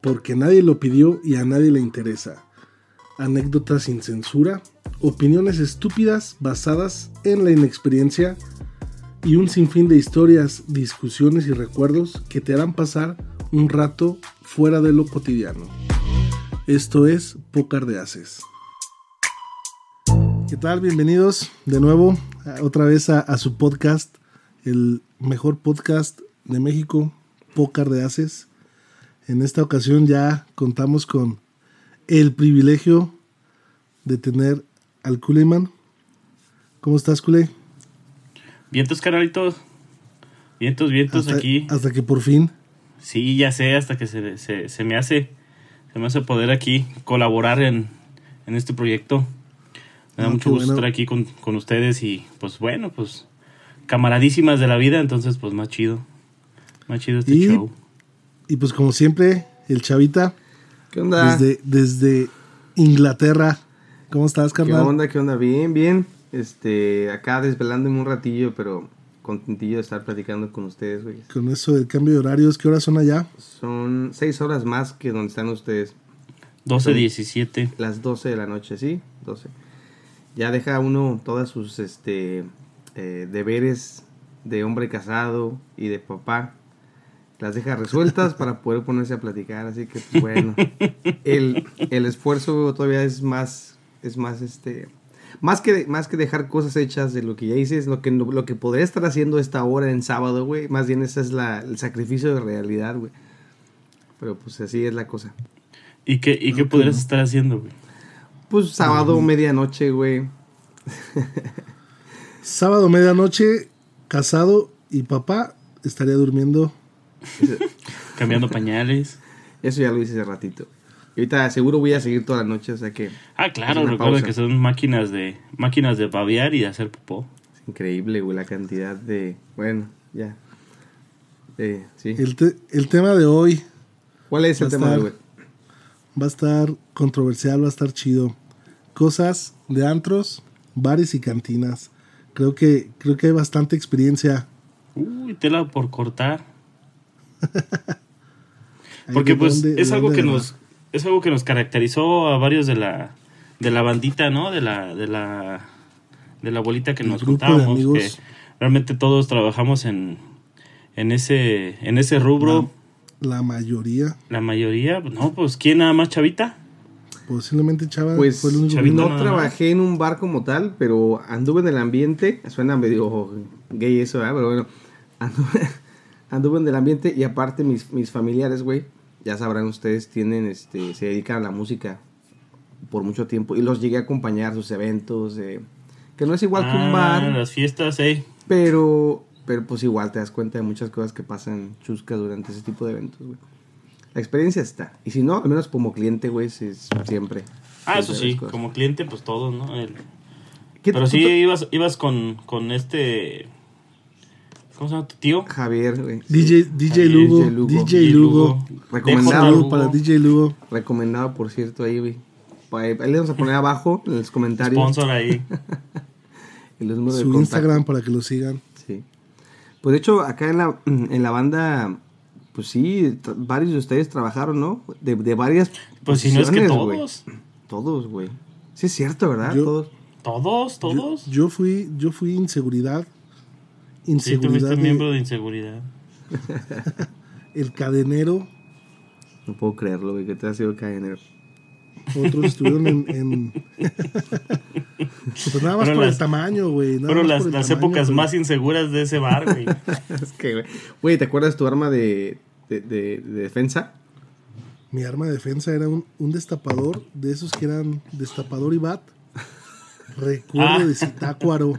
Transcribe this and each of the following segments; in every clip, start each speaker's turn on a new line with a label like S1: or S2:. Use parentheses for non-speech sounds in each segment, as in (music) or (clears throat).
S1: porque nadie lo pidió y a nadie le interesa. Anécdotas sin censura, opiniones estúpidas basadas en la inexperiencia y un sinfín de historias, discusiones y recuerdos que te harán pasar un rato fuera de lo cotidiano. Esto es Pócar de. ¿Qué tal? Bienvenidos de nuevo otra vez a, su podcast, el mejor podcast de México, Pócar de. En esta ocasión ya contamos con el privilegio de tener al Kuleman. ¿Cómo estás, Kule?
S2: Vientos, canalitos. Vientos, vientos
S1: hasta,
S2: aquí.
S1: Hasta que por fin.
S2: Sí, ya sé, hasta que se, se, se, me hace se me hace poder aquí colaborar en, en este proyecto. Me da
S1: Ah,
S2: mucho gusto
S1: bueno.
S2: estar aquí con, con ustedes y pues bueno, pues camaradísimas de la vida, entonces pues más chido. Más chido este
S1: Y-
S2: show.
S1: Y pues como siempre, el Chavita,
S3: ¿Qué onda?
S1: desde, desde Inglaterra. ¿Cómo estás,
S3: ¿Qué
S1: carnal?
S3: onda? ¿Qué onda? Bien, bien. Este, acá desvelándome un ratillo, pero contentillo de estar platicando con ustedes, güey.
S1: Con eso del cambio de horarios, ¿qué horas son allá?
S3: Son seis horas más que donde están ustedes.
S2: 12, 17.
S3: Las 12 de la noche, ¿sí? 12. Ya deja uno todas sus, este, eh, deberes de hombre casado y de papá. Las deja resueltas para poder ponerse a platicar, así que, pues, bueno. el, el esfuerzo todavía es más, es más, este... Más que, más que dejar cosas hechas de lo que ya hice, es lo que, lo que podría estar haciendo esta hora en sábado, güey. Más bien ese es la, el sacrificio de realidad, güey. Pero pues así es la cosa.
S2: ¿Y qué, y qué podrías estar haciendo, güey?
S3: Pues sábado, medianoche, güey.
S1: Sábado, medianoche, casado y papá estaría durmiendo.
S2: Cambiando pañales.
S3: Eso ya lo hice hace ratito. Y ahorita seguro voy a seguir toda la noche, o sea que
S2: Ah, claro, recuerda
S3: pausa.
S2: que son máquinas de máquinas de babear y de hacer popó.
S3: es increíble, güey, la cantidad de... Bueno, ya. Eh, sí.
S1: El, te- el tema de hoy
S3: ¿Cuál es el tema,
S1: estar-
S3: güey?
S1: va a estar controversial, va a estar chido. Cosas de antros, bares y cantinas. Creo que, creo que hay bastante experiencia.
S2: Uy, tela por cortar. Porque pues
S1: dónde-
S2: es algo que nos es algo que nos caracterizó a varios de la de la bandita, ¿no? De la de la de la bolita que
S1: El
S2: nos juntábamos que realmente todos trabajamos en en ese en ese rubro.
S1: La mayoría,
S2: La mayoría, no, pues quién nada más chavita?
S1: posiblemente Chava
S3: Pues
S1: fue el único
S2: Chavito
S1: que-
S3: no trabajé en un bar como tal, pero anduve en el ambiente. Suena medio gay eso, ¿verdad? Pero bueno, anduve, anduve en el ambiente y aparte mis, mis familiares, güey, ya sabrán ustedes, tienen, este, se dedican a la música por mucho tiempo y los llegué a acompañar a sus eventos, eh, que no es igual que un
S2: Ah,
S3: bar,
S2: las fiestas, eh.
S3: pero, pero pues igual te das cuenta de muchas cosas que pasan chuscas durante ese tipo de eventos, güey. La experiencia está. Y si no, al menos como cliente, güey, es siempre.
S2: Ah, eso sí, como cliente pues todos, ¿no? El-
S3: ¿Qué-
S2: Pero sí
S3: tú-
S2: ibas ibas con con este ¿Cómo se llama tu tío?
S3: Javier, güey.
S1: DJ, DJ
S2: Ahí,
S1: Lugo,
S3: DJ Lugo.
S1: DJ Lugo.
S3: Recomendado.
S1: Saludo para DJ Lugo.
S3: Recomendado, por cierto, ahí, güey. Ahí le vamos a poner abajo en los comentarios
S2: Sponsor ahí. (laughs)
S3: el número de
S1: Su
S3: contacto.
S1: Instagram para que lo sigan.
S3: Sí. Pues de hecho, acá en la, en la banda, pues sí, varios de ustedes trabajaron, ¿no? De, de varias.
S2: Pues si no es que
S3: posiciones, güey.
S2: todos.
S3: Todos, güey. Sí, es cierto, ¿verdad?
S1: Yo-
S3: Todos.
S2: Todos, todos.
S1: Yo fui, yo fui inseguridad.
S2: Sí,
S1: Inseguridad.
S2: tuviste
S1: de-
S2: miembro de inseguridad. (laughs)
S1: el cadenero.
S3: No puedo creerlo, güey, que te ha sido cadenero.
S1: Otros estuvieron en. en- (laughs) pues nada más por
S2: las-
S1: el tamaño, güey.
S2: Fueron las,
S1: tamaño,
S2: épocas más inseguras de ese bar, güey. (laughs)
S3: es que, güey. Güey, ¿te acuerdas tu arma de, de, de- de defensa?
S1: Mi arma de defensa era un, un destapador de esos que eran destapador y bat. Recuerdo
S2: Ah.
S1: de Citácuaro.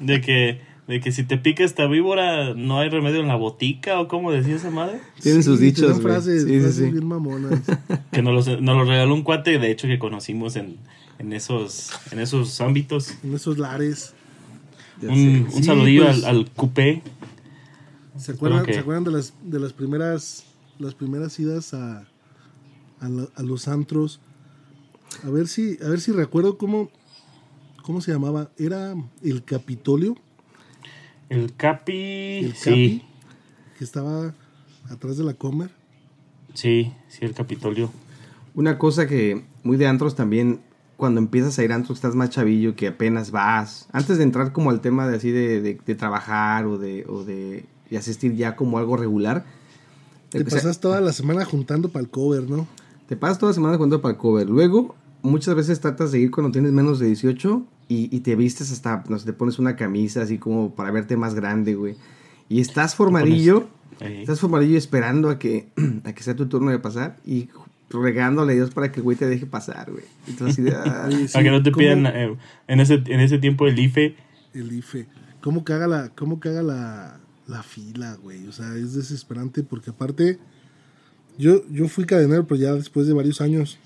S2: De que, de que si te pica esta víbora, no hay remedio en la botica, o cómo decía esa madre.
S3: Tienen sus dichos, güey.
S1: frases,
S3: Sí, sí,
S1: frases
S3: sí.
S1: bien mamonas. (laughs)
S2: Que nos, los- nos lo regaló un cuate, de hecho, que conocimos en, en, esos, en esos ámbitos.
S1: en esos lares.
S2: Un, un
S1: Sí,
S2: saludillo
S1: pues.
S2: al, al coupé.
S1: ¿Se acuerdan. ¿se acuerdan de las de las primeras las primeras idas a, a, la- a los antros? A ver si a ver si recuerdo cómo cómo se llamaba. Era el Capitolio
S2: El Capi.
S1: El
S2: sí.
S1: que estaba atrás de la Comer.
S2: Sí, sí, el Capitolio.
S3: Una cosa que muy de antros también, cuando empiezas a ir a antros, estás más chavillo, que apenas vas. Antes de entrar como al tema de así de, de- de trabajar o de, o de y asistir ya como algo regular.
S1: Te
S3: o sea,
S1: pasas toda la semana juntando para el cover, ¿no?
S3: Te pasas toda la semana jugando para el cover. Luego, muchas veces tratas de ir cuando tienes menos de 18 y, y te vistes hasta, no sé, te pones una camisa así como para verte más grande, güey. Y estás formadillo, estás formadillo esperando a que, (clears throat) a que sea tu turno de pasar y regándole a Dios para que el güey te deje pasar, güey. Y tú así de, (laughs) ah,
S1: Oye, sí,
S2: Para que no te
S1: ¿cómo-
S2: pidan eh, en, ese, en ese tiempo el IFE.
S1: El IFE. ¿Cómo caga la, cómo caga la, la fila, güey? O sea, es desesperante porque aparte, yo, yo fui cadenero, pero ya después de varios años.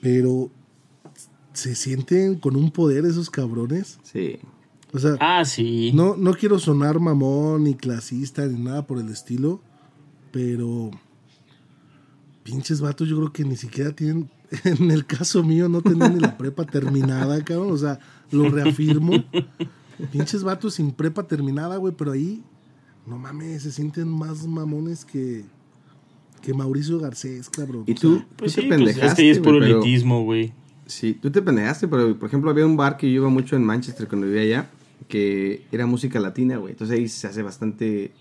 S1: Pero se sienten con un poder esos cabrones.
S3: sí.
S1: O sea,
S2: Ah, sí.
S1: no, no quiero sonar mamón ni clasista ni nada por el estilo, pero pinches vatos yo creo que ni siquiera tienen, (laughs) en el caso mío no tenían ni la (laughs) prepa terminada, cabrón, o sea, lo reafirmo. Pinches vatos sin prepa terminada, güey, pero ahí, no mames, se sienten más mamones que, que Mauricio Garcés, cabrón.
S3: Y
S1: O sea,
S3: tú,
S2: Pues
S3: tú
S2: sí,
S3: te
S2: pues
S3: pendejaste,
S2: es que es puro elitismo, güey.
S3: Sí, tú te pendejaste, pero por ejemplo había un bar que yo iba mucho en Manchester cuando vivía allá, que era música latina, güey. Entonces ahí se hace bastante,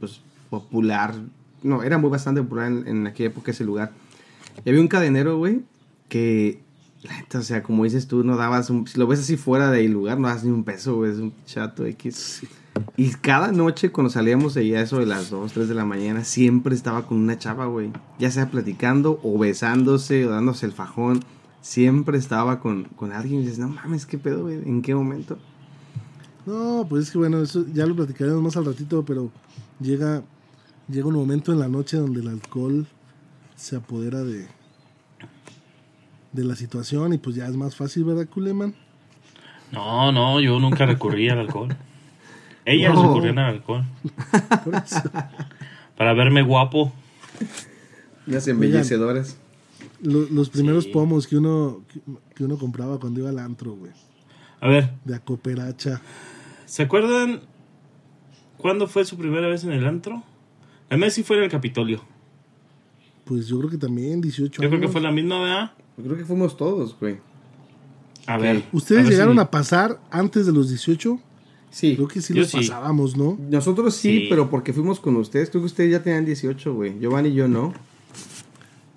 S3: pues, popular. No, era muy bastante popular en, en aquella época ese lugar. Y había un cadenero, güey, que, o sea, como dices tú, no dabas un, si lo ves así fuera del lugar, no das ni un peso, güey, es un chato X. Y cada noche cuando salíamos de allá, eso de las 2, 3 de la mañana, siempre estaba con una chava, güey. Ya sea platicando o besándose o dándose el fajón. Siempre estaba con, con alguien y dices, no mames, ¿qué pedo, güey? ¿En qué momento?
S1: No, pues es que bueno, eso ya lo platicaremos más al ratito, pero llega, llega un momento en la noche donde el alcohol se apodera de, de la situación y pues ya es más fácil, ¿verdad, Kuleman?
S2: No, no, yo nunca recurrí al alcohol. (laughs) Ellas
S3: No.
S2: recurrían al alcohol. (laughs)
S1: Por eso.
S2: Para verme guapo.
S3: Las embellecedoras.
S1: Lo- los primeros
S2: Sí.
S1: pomos que uno, que, uno compraba cuando iba al antro, güey,
S2: A ver,
S1: de acoperacha.
S2: ¿se acuerdan cuándo fue su primera vez en el antro? A mí sí fue en el Capitolio.
S1: Pues yo creo que también 18
S2: Yo
S1: años.
S2: creo que fue la misma, ¿verdad?
S3: Yo creo que fuimos todos, güey.
S2: A ver.
S1: ¿Ustedes
S2: a ver
S1: llegaron
S2: si-
S1: a pasar antes de los 18?
S3: Sí.
S1: Creo que sí
S2: Yo
S1: los
S2: sí.
S1: pasábamos, ¿no?
S3: Nosotros sí,
S2: Sí.
S3: pero porque fuimos con ustedes. Creo que ustedes ya tenían 18, güey. Giovanni y yo no.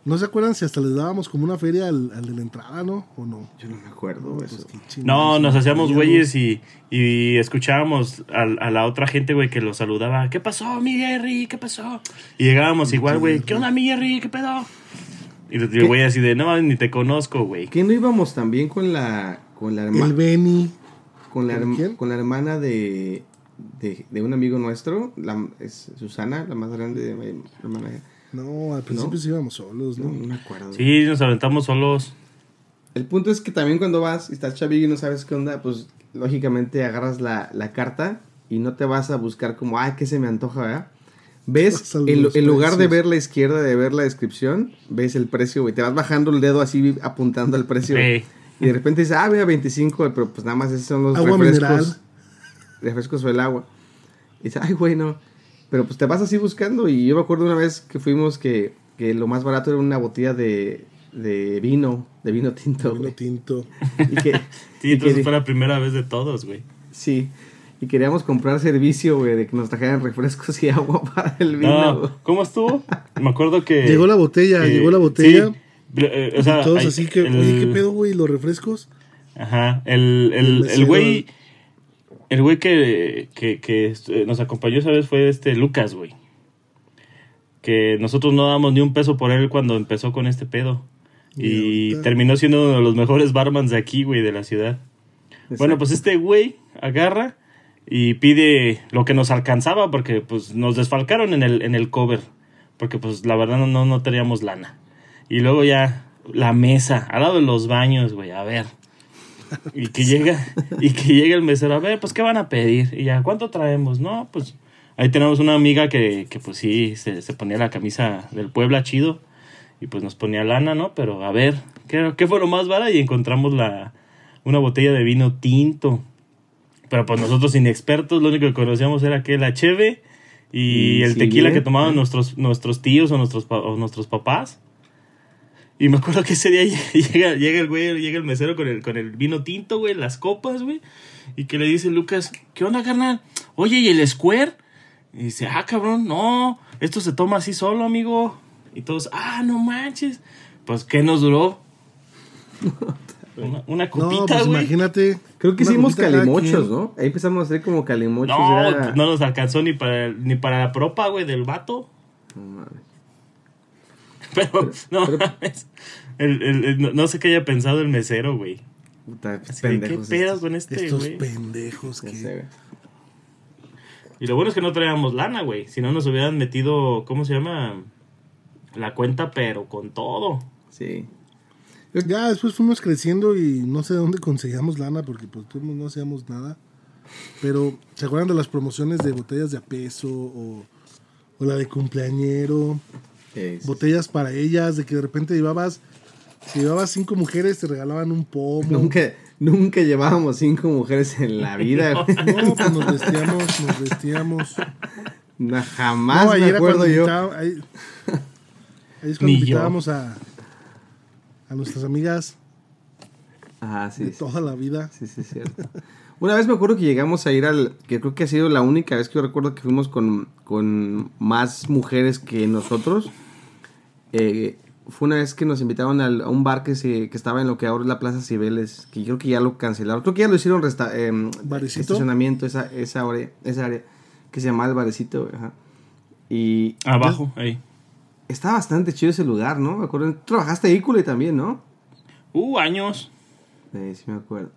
S1: ¿No se acuerdan si hasta les dábamos como una feria al, al de la entrada, no? ¿O no?
S3: Yo no me acuerdo
S1: Pues
S3: eso.
S2: No, nos hacíamos güeyes y, y escuchábamos a, a la otra gente, güey, que los saludaba. ¿Qué pasó, mi Jerry? ¿Qué pasó? Y llegábamos igual, güey. ¿Qué onda, mi Jerry? ¿Qué pedo? Y el güey así de, no, ni te conozco, güey.
S3: ¿Qué no íbamos también con la con la
S1: El
S3: hermana
S1: Benny.
S3: con la,
S1: ¿Con
S3: con la hermana de, de, de un amigo nuestro, la, es Susana, la más grande de mi hermana.
S1: No, al principio
S3: ¿No?
S1: sí íbamos solos,
S3: No,
S1: ¿no?
S3: me acuerdo.
S2: Sí, nos aventamos solos.
S3: El punto es que también cuando vas y estás chavillo y no sabes qué onda, pues lógicamente agarras la, la carta y no te vas a buscar como, ay, ¿qué se me antoja, verdad? Ves, (laughs) en, en lugar de ver la izquierda, de ver la descripción, ves el precio, güey. Te vas bajando el dedo así apuntando al precio.
S2: Sí.
S3: Y de repente dices, ah, vea, 25, pero pues nada más esos son los
S1: Agua
S3: refrescos.
S1: mineral. (laughs)
S3: Refrescos o el agua. Y dices, ay, güey, no. Pero pues te vas así buscando. Y yo me acuerdo una vez que fuimos que, que lo más barato era una botella de, de vino, de vino tinto.
S1: Vino
S3: güey.
S1: tinto. (laughs)
S3: Y que, (laughs)
S2: Sí,
S3: y
S2: entonces
S3: que-
S2: fue la primera vez de todos, güey.
S3: Sí. Y queríamos comprar servicio, güey, de que nos trajeran refrescos y (laughs) agua para el vino.
S2: No, ¿cómo estuvo? Me acuerdo que...
S1: Llegó la botella,
S2: que-
S1: llegó la botella.
S2: sí, eh, o sea,
S1: todos
S2: hay-
S1: así que,
S2: el-
S1: oye, ¿qué pedo, güey? ¿Los refrescos?
S2: Ajá, el,
S1: El
S2: el güey, el güey que, que, que eh, nos acompañó esa vez fue este Lucas, güey. Que nosotros no damos ni un peso por él cuando empezó con este pedo.
S1: Y
S2: terminó siendo uno de los mejores barmans de aquí, güey, de la ciudad. Bueno, pues este güey agarra y pide lo que nos alcanzaba porque pues nos desfalcaron en el, en el cover. Porque pues la verdad no, no, no teníamos lana. Y luego ya la mesa, al lado de los baños, güey, a ver. (laughs) Y que llega, y que llega el mesero, a ver, pues qué van a pedir. Y ya, ¿cuánto traemos? No, pues ahí tenemos una amiga que, que pues sí, se, se ponía la camisa del Puebla chido. Y pues nos ponía lana, ¿no? Pero a ver, ¿qué, qué fue lo más barato? Y encontramos la, una botella de vino tinto. Pero pues nosotros inexpertos, lo único que conocíamos era que la cheve y,
S3: Y
S2: el
S3: sí,
S2: tequila que tomaban nuestros, nuestros tíos o nuestros, o nuestros papás. Y me acuerdo que ese día (laughs) llega, llega el güey, llega el mesero con el, con el vino tinto, güey, las copas, güey. Y que le dice Lucas, ¿qué onda, carnal? Oye, ¿y el Square? Y dice, ah, cabrón, no, esto se toma así solo, amigo. Y todos, ah, no manches. Pues, ¿qué nos duró? Una, una
S1: No,
S2: copita,
S1: pues
S2: güey.
S1: imagínate.
S3: Creo que hicimos calimochos. ¿no? Ahí empezamos a hacer como calimochos.
S2: No,
S3: era-
S2: pues no nos alcanzó ni para, ni para la propa, güey, del vato.
S3: No mames.
S2: Pero, (laughs) no mames. El- el- el- no, no sé qué haya pensado el mesero, güey.
S3: Puta,
S2: ¿Qué pedo
S3: estos.
S2: con este,
S1: Estos pendejos que.
S3: sé.
S2: Y lo bueno es que no traíamos lana, güey. Si no nos hubieran metido, ¿cómo se llama? La cuenta, pero con todo.
S3: Sí.
S1: Ya después fuimos creciendo y no sé de dónde conseguíamos lana porque pues tú no hacíamos nada. Pero, ¿se acuerdan de las promociones de botellas de a peso o, o la de cumpleañero?
S3: Eh, sí.
S1: Botellas para ellas, de que de repente llevabas, si llevabas cinco mujeres te regalaban un pomo.
S3: Nunca, nunca llevábamos cinco mujeres en la vida. (laughs)
S1: No, pues nos vestíamos, nos vestíamos.
S3: No, jamás
S1: no, ahí
S3: me
S1: era
S3: acuerdo yo.
S1: invitaba- ahí, ahí es cuando
S2: Ni yo.
S1: invitábamos a, a nuestras amigas
S3: Ajá, sí.
S1: de
S3: sí.
S1: toda la vida.
S3: Sí, sí, es cierto. Una vez me acuerdo que llegamos a ir al. que creo que ha sido la única vez que yo recuerdo que fuimos con, con más mujeres que nosotros. Eh, fue una vez que nos invitaron al- a un bar que, se, que estaba en lo que ahora es la Plaza Cibeles, que creo que ya lo cancelaron. Creo que ya lo hicieron resta em,
S1: ¿Barecito?
S3: estacionamiento, esa, esa, área, esa área que se llamaba el Barecito. Ajá. Y
S2: Abajo, ahí.
S3: está bastante chido ese lugar, ¿no? Me acuerdo. Trabajaste ahí, Cule, también, ¿no?
S2: Uh, años.
S3: Sí, sí me acuerdo.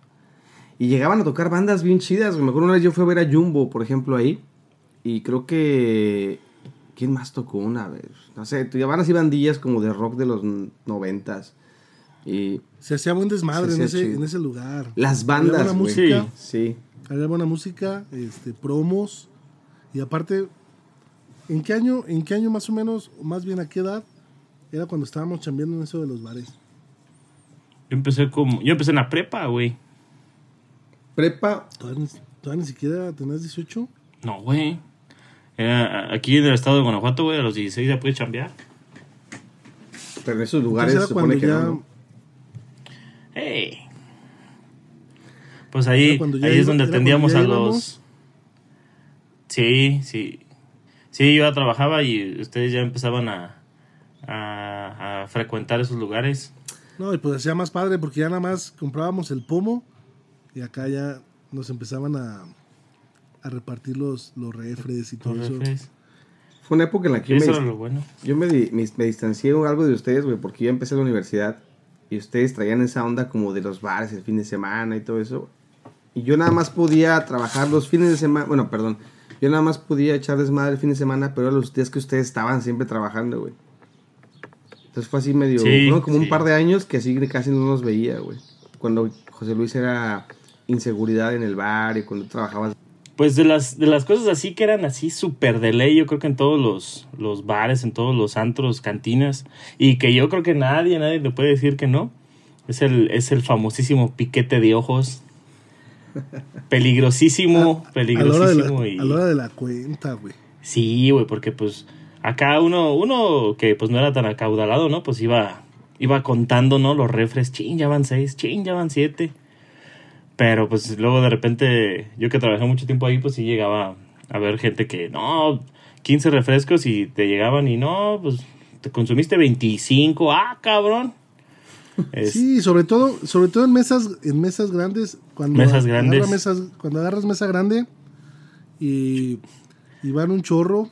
S3: Y llegaban a tocar bandas bien chidas. Me acuerdo una vez yo fui a ver a Jumbo, por ejemplo, ahí. Y creo que... ¿Quién más tocó una vez? No sé, llevaban así bandillas como de rock de los noventas. Y
S1: Se hacía buen desmadre en, ese,
S3: chido.
S1: en ese lugar.
S3: las
S1: Había
S3: bandas,
S1: buena
S3: güey.
S1: música,
S3: Sí.
S1: había buena música, este, promos. Y aparte, ¿en qué año, en qué año más o menos, o más bien a qué edad, era cuando estábamos chambeando en eso de los bares?
S2: Yo empecé como. Yo empecé en la prepa, güey.
S3: Prepa,
S1: ¿Todavía, ni- todavía ni siquiera tenías 18?
S2: No, güey. Era aquí en el estado de Guanajuato, güey, a los 16 ya puedes chambear.
S3: pero en esos lugares se supone
S1: cuando
S3: que
S1: ya...
S3: no, ¿no?
S2: ¡Hey! Pues ahí, ahí es donde atendíamos a los... Sí, sí. Sí, yo ya trabajaba y ustedes ya empezaban a, a, a frecuentar esos lugares.
S1: No, y pues hacía más padre porque ya nada más comprábamos el pomo y acá ya nos empezaban a, a repartir los, los refres y todo
S2: Los
S1: eso.
S2: refres.
S3: Fue una época en la que yo
S2: Eso
S3: me,
S2: bueno.
S3: yo me, di- me, me distancié algo de ustedes, güey, porque yo empecé la universidad y ustedes traían esa onda como de los bares el fin de semana y todo eso. Y yo nada más podía trabajar los fines de semana, bueno, perdón, yo nada más podía echar desmadre el fin de semana, pero los días que ustedes estaban siempre trabajando, güey. Entonces fue así medio,
S2: Sí,
S3: fueron como
S2: sí.
S3: un par de años que así casi no nos veía, güey. Cuando José Luis era inseguridad en el bar y cuando trabajabas
S2: Pues de las, de las cosas así que eran así súper de ley, yo creo que en todos los, los bares, en todos los antros, cantinas, y que yo creo que nadie, nadie le puede decir que no, es el, es el famosísimo piquete de ojos. Peligrosísimo, (laughs)
S1: A la, hora de
S2: peligrosísimo.
S1: la,
S2: y...
S1: a la hora de la cuenta, güey.
S2: Sí, güey, porque pues acá uno, uno que pues no era tan acaudalado, ¿no? Pues iba, iba contando, ¿no? Los refres, chin, ya van seis, chin, ya van siete. Pero pues luego de repente, yo que trabajé mucho tiempo ahí, pues sí llegaba a ver gente que, no, 15 refrescos y te llegaban y no, pues te consumiste 25, ah, cabrón. Es-
S1: Sí, sobre todo, sobre todo en mesas, en mesas grandes, cuando
S2: Mesas
S1: agarra
S2: grandes.
S1: mesas- cuando agarras mesa grande y, y van un chorro,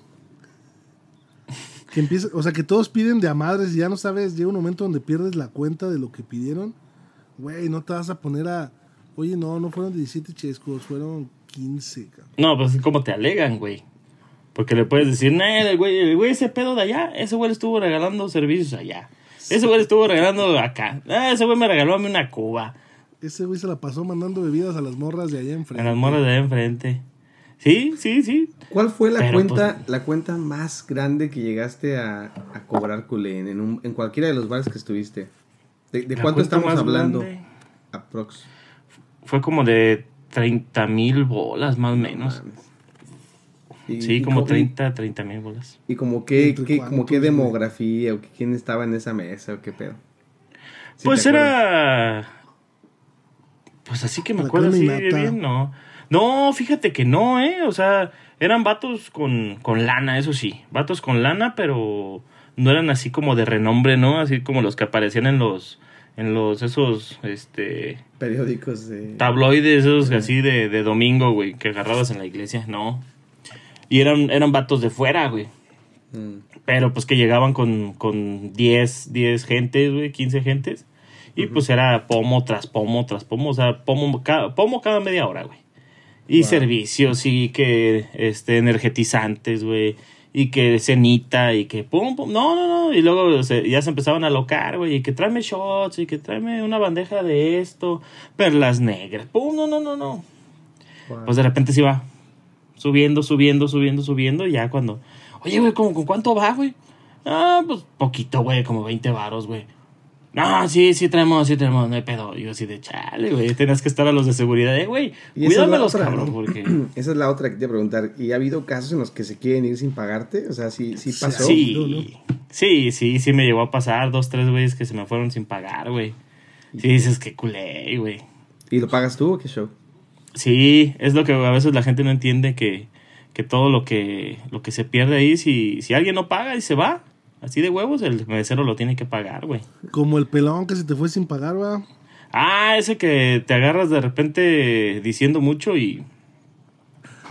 S1: que empieza, o sea que todos piden de a madres y ya no sabes, llega un momento donde pierdes la cuenta de lo que pidieron, güey, no te vas a poner a, oye, no, no fueron 17 chescos, fueron 15, cabrón.
S2: No, pues como te alegan, güey. Porque le puedes decir, no, el güey, el güey ese pedo de allá, ese güey le estuvo regalando servicios allá. Ese güey le estuvo regalando acá. Ah, ese güey me regaló a mí una cuba.
S1: Ese güey se la pasó mandando bebidas a las morras de allá enfrente.
S2: En las morras de allá enfrente. Sí, sí, sí.
S3: ¿Cuál fue la
S2: Pero,
S3: cuenta
S2: pues-
S3: la cuenta más grande que llegaste a, a cobrar, culé, en, un- en cualquiera de los bares que estuviste? ¿De, cuánto estamos hablando?
S2: grande
S3: Aprox.
S2: Fue como de 30 mil bolas, más o
S3: No
S2: menos.
S3: Y-
S2: Sí,
S3: y
S2: como
S3: co-
S2: 30, 30 mil bolas.
S3: Y como qué,
S1: ¿Entre
S3: qué- como qué demografía o que quién estaba en esa mesa o qué pedo. Sí
S2: Pues
S3: acuerdas.
S2: era. Pues así que me
S1: La
S2: acuerdo así bien, no. No, fíjate que no, ¿eh? O sea, eran vatos con, con lana, eso sí. Vatos con lana, pero no eran así como de renombre, ¿no? Así como los que aparecían en los. En los, esos, este.
S3: Periódicos de...
S2: Tabloides, esos así de, de domingo, güey, que agarrabas en la iglesia, no. Y eran, eran vatos de fuera, güey.
S3: Mm.
S2: Pero pues que llegaban con, con 10, 10 gentes, güey, 15 gentes. Y pues era pomo tras pomo tras pomo, o sea, pomo cada, pomo cada media hora, güey. Y
S3: Wow.
S2: servicios y que este energetizantes, güey. Y que cenita y que pum, pum. No, no, no. Y luego se- ya se empezaban a locar, güey. Y que tráeme shots y que tráeme una bandeja de esto. Perlas negras. Pum, no, no, no, no.
S3: Wow.
S2: Pues de repente se iba subiendo, subiendo, subiendo, subiendo. Y ya cuando, oye, güey, ¿cómo, ¿con cuánto va, güey? Ah, pues poquito, güey, como 20 varos, güey. No, sí, sí traemos, sí traemos, no hay pedo. Yo así de chale, güey. Tenías que estar a los de seguridad, eh, güey.
S3: Es
S2: Cuídamelos,
S3: otra,
S2: cabrón,
S3: ¿no?
S2: porque. (clears throat)
S3: Esa es la otra que te iba a preguntar. ¿Y ha habido casos en los que se quieren ir sin pagarte? O sea, sí, sí
S1: Sí,
S3: pasó.
S2: Sí, sí, sí, sí me llegó a pasar. Dos, tres güeyes que se me fueron sin pagar, güey. Sí, dices que culé, güey.
S3: ¿Y lo pagas tú o qué show?
S2: Sí, es lo que a veces la gente no entiende que, que todo lo que, lo que se pierde ahí, si, si alguien no paga y se va, así de huevos, el mesero lo tiene que pagar, güey.
S1: Como el pelón que se te fue sin pagar, va.
S2: Ah, ese que te agarras de repente diciendo mucho y...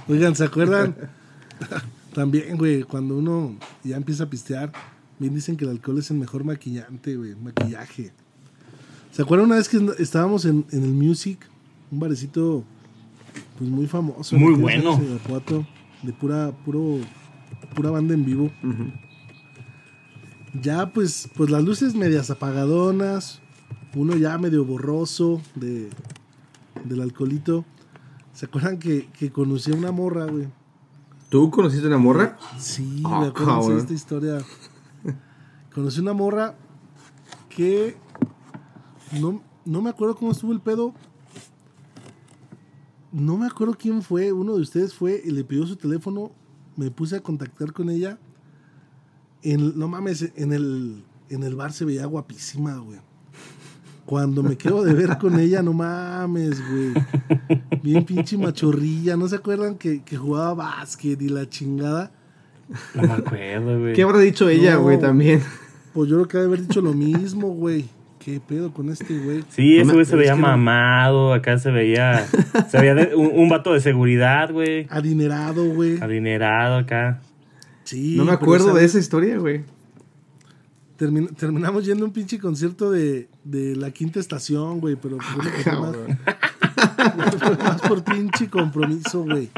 S1: Oigan, ¿se acuerdan? (laughs) También, güey, cuando uno ya empieza a pistear, bien dicen que el alcohol es el mejor maquillante, güey, maquillaje. ¿Se acuerdan una vez que estábamos en, en el Music? Un barecito, pues muy famoso.
S2: Muy bueno.
S1: de pura, puro, pura banda en vivo.
S3: Ujú.
S1: Ya, pues, pues las luces medias apagadonas, uno ya medio borroso de, del alcoholito. ¿Se acuerdan que, que conocí a una morra, güey?
S3: ¿Tú conociste una morra?
S1: Sí,
S3: Ah,
S1: me acuerdo de esta historia. Conocí una morra que no, no me acuerdo cómo estuvo el pedo. No me acuerdo quién fue. Uno de ustedes fue y le pidió su teléfono. Me puse a contactar con ella. En, no mames, en el, en el bar se veía guapísima, güey. Cuando me quedo de ver con ella, no mames, güey. Bien pinche machorrilla. ¿No se acuerdan que, que jugaba básquet y la chingada?
S2: No me acuerdo, güey.
S3: ¿Qué habrá dicho ella,
S1: No.
S3: güey, también?
S1: Pues yo creo que ha de haber dicho lo mismo, güey. ¿Qué pedo con este güey?
S2: Sí, ese güey se
S1: es
S2: veía mamado, acá se veía... Se veía de- un, un vato de seguridad, güey.
S1: Adinerado, güey.
S2: Adinerado acá.
S1: Sí.
S3: no me acuerdo de esa historia, güey.
S1: Termin- terminamos yendo a un pinche concierto de, de la quinta estación, güey. Pero fue más, (laughs) más por pinche compromiso, güey.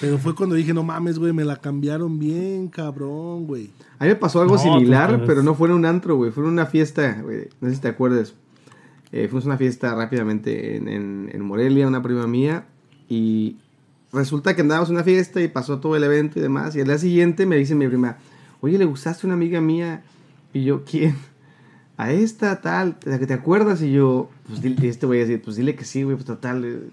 S1: Pero fue cuando dije, no mames, güey, me la cambiaron bien, cabrón, güey.
S3: A mí me pasó algo
S2: No,
S3: similar,
S2: pues,
S3: pero no fue en un antro, güey. Fue en una fiesta, güey. No sé si te acuerdas. Eh, fuimos a una fiesta rápidamente en, en, en Morelia, una prima mía. Y resulta que andábamos en una fiesta y pasó todo el evento y demás. Y al día siguiente me dice mi prima, oye, ¿le gustaste a una amiga mía? Y yo, ¿quién? A esta, tal, la que te acuerdas. Y yo, pues dile, este voy a decir, pues dile que sí, güey, pues total.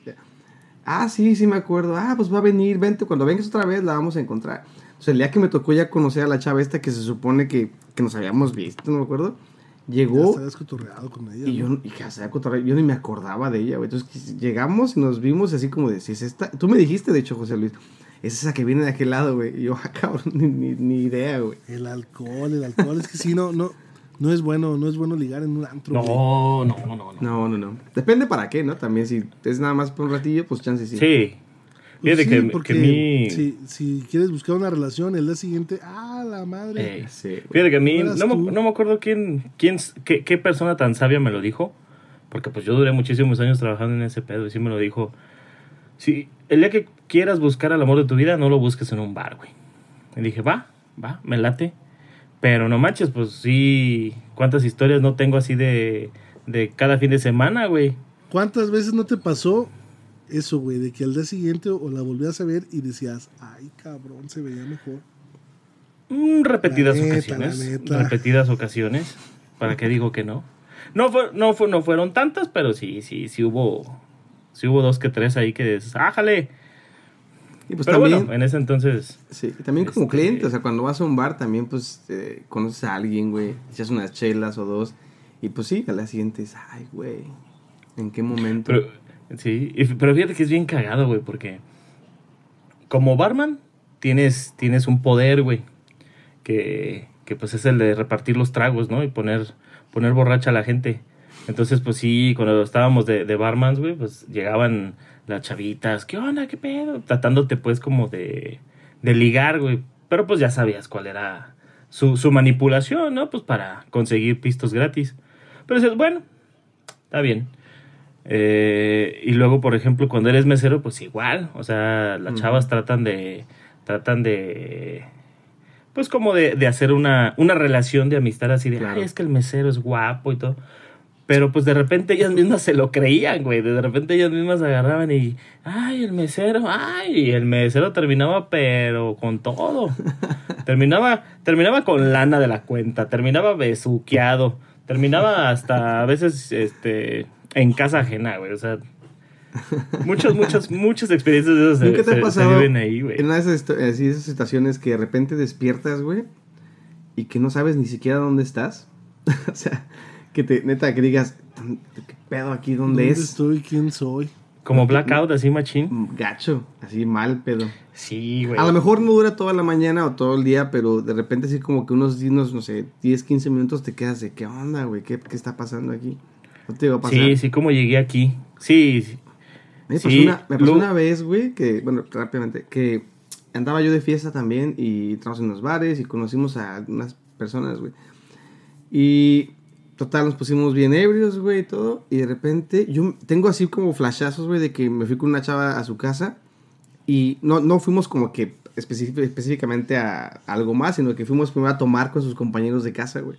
S3: Ah, sí, sí me acuerdo. Ah, pues va a venir, vente. Cuando vengas otra vez la vamos a encontrar. O sea, el día que me tocó ya conocer a la chava esta que se supone que, que nos habíamos visto, no me acuerdo.
S1: Ya
S3: Llegó
S1: estabas cotorreado con ella.
S3: y
S1: ¿no?
S3: yo, y que se había cotorreado, yo ni me acordaba de ella, güey. Entonces llegamos y nos vimos así como de, si es esta. Tú me dijiste, de hecho, José Luis, es esa que viene de aquel lado, güey. Y yo, ah, cabrón, ni, ni, ni idea, güey.
S1: El alcohol, el alcohol. es que sí, no, no, no es bueno, no es bueno ligar en un antro, güey.
S2: No, no, no, no.
S3: No, no, no. Depende para qué, ¿no? También si es nada más por un ratillo, pues chance sí.
S2: Sí.
S1: Pues
S2: Fíjate
S1: sí,
S2: que,
S1: porque
S2: que mi...
S1: si, si quieres buscar una relación el día siguiente, ah, la madre.
S2: Eh,
S3: Sí.
S2: Fíjate que a mí,
S1: No
S2: me, no me acuerdo quién, quién, qué, qué persona tan sabia me lo dijo, porque pues yo duré muchísimos años trabajando en ese pedo y sí me lo dijo. Si el día que quieras buscar al amor de tu vida, no lo busques en un bar, güey. Y dije, va, va, me late. Pero no manches, pues sí, cuántas historias no tengo así de, de cada fin de semana, güey.
S1: ¿Cuántas veces no te pasó eso, güey? De que al día siguiente o la volvías a ver y decías, ay, cabrón, se veía mejor.
S2: Mm, repetidas
S1: neta,
S2: ocasiones. Repetidas ocasiones. ¿Para qué digo que no? No, fue, no, fue, no fueron tantas, pero sí, sí, sí hubo. Sí hubo dos que tres ahí que dices, ájale.
S3: Y pues
S2: Pero
S3: también,
S2: bueno, en ese entonces...
S3: sí, y también como
S2: este-
S3: cliente, o sea, cuando vas a un bar también pues eh, conoces a alguien, güey, echas unas chelas o dos y pues sí, a la siguiente dices, ay, güey, ¿en qué momento?
S2: Pero, sí, y- pero fíjate que es bien cagado, güey, porque como barman tienes, tienes un poder, güey, que, que pues es el de repartir los tragos, ¿no? Y poner, poner borracha a la gente. Entonces, pues sí, cuando estábamos de, de barmans, güey, pues llegaban las chavitas, ¿qué onda? ¿Qué pedo? Tratándote pues como de, de ligar, güey. Pero pues ya sabías cuál era su, su manipulación, ¿no? Pues para conseguir pistos gratis. Pero dices, bueno, está bien. Eh, y luego, por ejemplo, cuando eres mesero, pues igual. O sea, las chavas tratan de. Tratan de. Pues como de, de hacer una, una relación de amistad así de,
S3: Claro.
S2: ay, es que el mesero es guapo y todo. Pero pues de repente ellas mismas se lo creían, güey. De repente ellas mismas agarraban y, ay, el mesero, ay, y el mesero terminaba, pero con todo. (laughs) terminaba, terminaba con lana de la cuenta, terminaba besuqueado, terminaba hasta a veces, este, en casa ajena, güey. O sea, muchas, muchas, muchas experiencias de esas se,
S3: ¿Nunca te
S2: se-
S3: ha
S2: se
S3: pasado
S2: viven ahí, güey.
S3: en una de esas, así, esas situaciones que de repente despiertas, güey, y que no sabes ni siquiera dónde estás? (laughs) o sea, que te, neta, que digas, ¿qué pedo aquí? ¿Dónde,
S1: ¿Dónde
S3: es?
S1: estoy? ¿Quién soy?
S2: Como blackout, así machín.
S3: Mm, Gacho, así mal pedo.
S2: Sí, güey.
S3: A lo mejor no dura toda la mañana o todo el día, pero de repente así como que unos, unos no sé, 10, 15 minutos te quedas de, ¿qué onda, güey? ¿Qué, qué está pasando aquí? No te a pasar.
S2: Sí, sí, como llegué aquí. Sí, sí.
S3: Me pasó,
S2: Sí,
S3: una, me pasó
S2: luego-
S3: una vez, güey, que, bueno, rápidamente, que andaba yo de fiesta también y entramos en los bares y conocimos a unas personas, güey. Y total, nos pusimos bien ebrios, güey, y todo. Y de repente, yo tengo así como flashazos, güey, de que me fui con una chava a su casa y no, no fuimos como que específic- específicamente a algo más, sino que fuimos primero a tomar con sus compañeros de casa, güey.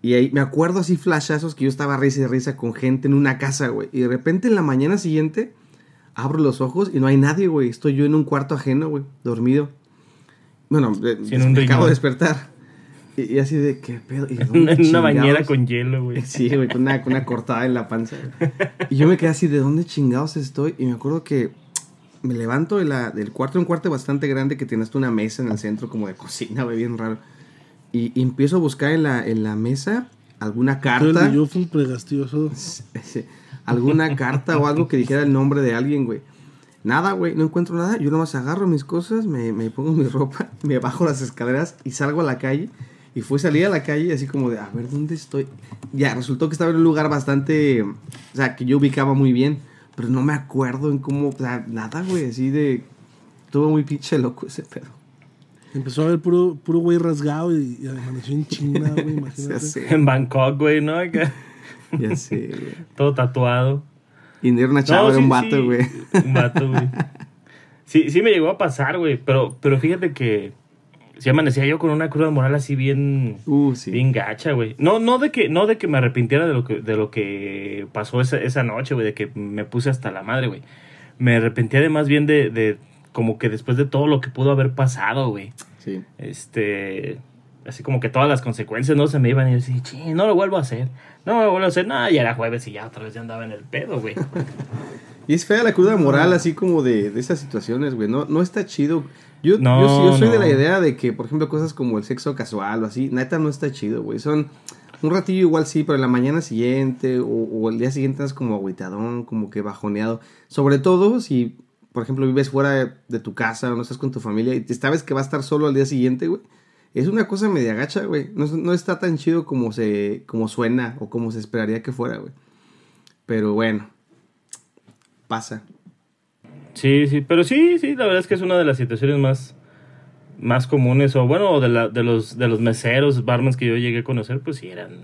S3: Y ahí me acuerdo así flashazos que yo estaba risa y risa con gente en una casa, güey. Y de repente en la mañana siguiente abro los ojos y no hay nadie, güey. Estoy yo en un cuarto ajeno, güey, dormido. Bueno, eh,
S2: un
S3: me acabo de despertar. Y, y así de, ¿qué pedo? ¿Y (laughs) dónde
S2: una bañera con hielo, güey.
S3: Sí, güey, con una, con una cortada en la panza. Y yo me quedé así, ¿de dónde chingados estoy? Y me acuerdo que me levanto de la, del cuarto, un cuarto bastante grande que tienes una mesa en el centro como de cocina, güey, bien raro. Y, y empiezo a buscar en la, en la mesa alguna carta.
S1: yo fue un pregastioso. (laughs)
S3: Alguna carta o algo que dijera el nombre de alguien, güey. Nada, güey, no encuentro nada. Yo nomás agarro mis cosas, me, me pongo mi ropa, (laughs) me bajo las escaleras y salgo a la calle. Y fue salir a la calle así como de, a ver, ¿dónde estoy? Ya, resultó que estaba en un lugar bastante, o sea, que yo ubicaba muy bien, pero no me acuerdo en cómo, o sea, nada, güey, así de... Estuvo muy pinche loco ese pedo.
S1: Empezó a ver puro, puro güey rasgado y, y amaneció en China, (laughs) güey,
S3: Ya
S1: imagínate.
S3: sé,
S2: En Bangkok, güey, ¿no? Acá,
S3: ya sé, güey.
S2: todo tatuado.
S3: Y no era una chava,
S2: No,
S3: era
S2: sí,
S3: un vato,
S2: sí,
S3: güey.
S2: Un vato, güey. Sí, sí me llegó a pasar, güey. Pero, pero fíjate que sí amanecía yo con una cruda moral así bien,
S3: Uh, sí.
S2: bien gacha, güey. No, no de que, no de que me arrepintiera de lo que, de lo que pasó esa, esa noche, güey, de que me puse hasta la madre, güey. Me arrepentía de más bien de, de como que después de todo lo que pudo haber pasado, güey.
S3: Sí.
S2: Este, así como que todas las consecuencias no se me iban y yo decía, "Chin, no lo vuelvo a hacer. No lo vuelvo a hacer. Nada, ya era jueves y ya otra vez ya andaba en el pedo, güey. (laughs)
S3: Y es fea la cruda moral, así como de, de esas situaciones, güey. No, no está chido. Yo,
S2: No,
S3: yo, sí- yo soy de la idea de que, por ejemplo, cosas como el sexo casual o así, neta no está chido, güey. Son un ratillo igual sí, pero en la mañana siguiente o, o el día siguiente estás como agüitadón, como que bajoneado. Sobre todo si, por ejemplo, vives fuera de, de tu casa o no estás con tu familia y te sabes que va a estar solo al día siguiente, güey. Es una cosa media gacha, güey. No, no está tan chido como, se, como suena o como se esperaría que fuera, güey. Pero bueno, pasa.
S2: Sí, sí, pero sí, sí, la verdad es que es una de las situaciones más, más comunes, o bueno, de, la, de, los, de los meseros, barmans que yo llegué a conocer, pues sí, eran,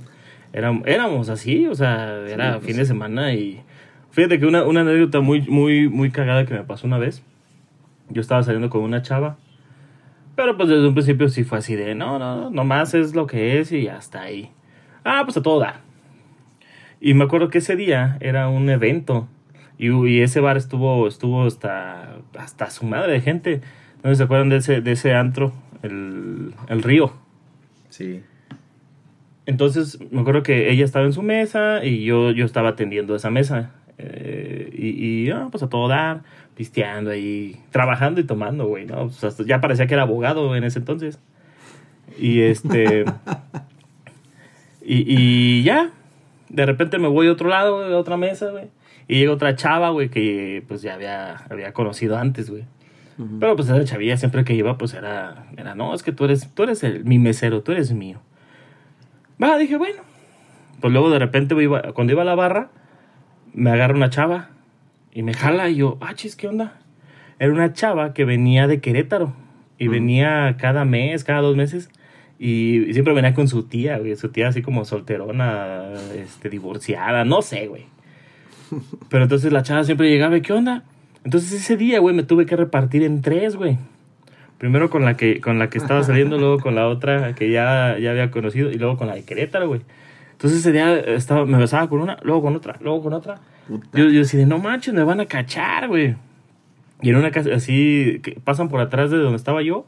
S2: eran éramos así, o sea, era
S3: pues
S2: fin de semana y fíjate que una, una anécdota muy, muy, muy cagada que me pasó una vez, yo estaba saliendo con una chava, pero pues desde un principio sí fue así de, no, no, nomás es lo que es y hasta ahí. Ah, pues a todo dar. Y me acuerdo que ese día era un evento y, y ese bar estuvo, estuvo hasta, hasta su madre de gente. ¿No se acuerdan de ese, de ese antro? El, el río.
S3: Sí.
S2: Entonces me acuerdo que ella estaba en su mesa y yo, yo estaba atendiendo esa mesa. Eh, y, y ah, pues a todo dar. pisteando ahí, trabajando y tomando, güey, ¿no? Pues hasta ya parecía que era abogado en ese entonces. Y este... (laughs) y, y ya, de repente me voy a otro lado, a otra mesa, güey. Y llega otra chava, güey, que pues ya había, había conocido antes, güey. Pero pues esa chavilla siempre que iba, pues era, era, no, es que tú eres, tú eres el, mi mesero, tú eres mío. Va, dije, bueno. Pues luego de repente iba, cuando iba a la barra, me agarra una chava y me jala y yo, ah, chis, ¿qué onda? Era una chava que venía de Querétaro y venía cada mes, cada dos meses y siempre venía con su tía, güey, su tía así como solterona, este, divorciada, no sé, güey. (laughs) Pero entonces la chava siempre llegaba, ¿qué onda? Entonces ese día, güey, me tuve que repartir en tres, güey. Primero con la que, con la que estaba saliendo, luego con la otra que ya, ya había conocido y luego con la de Querétaro, güey. Entonces ese día estaba, me besaba con una, luego con otra, luego con otra. Yo, yo decía, no manches, me van a cachar, güey. Y en una casa así, que pasan por atrás de donde estaba yo.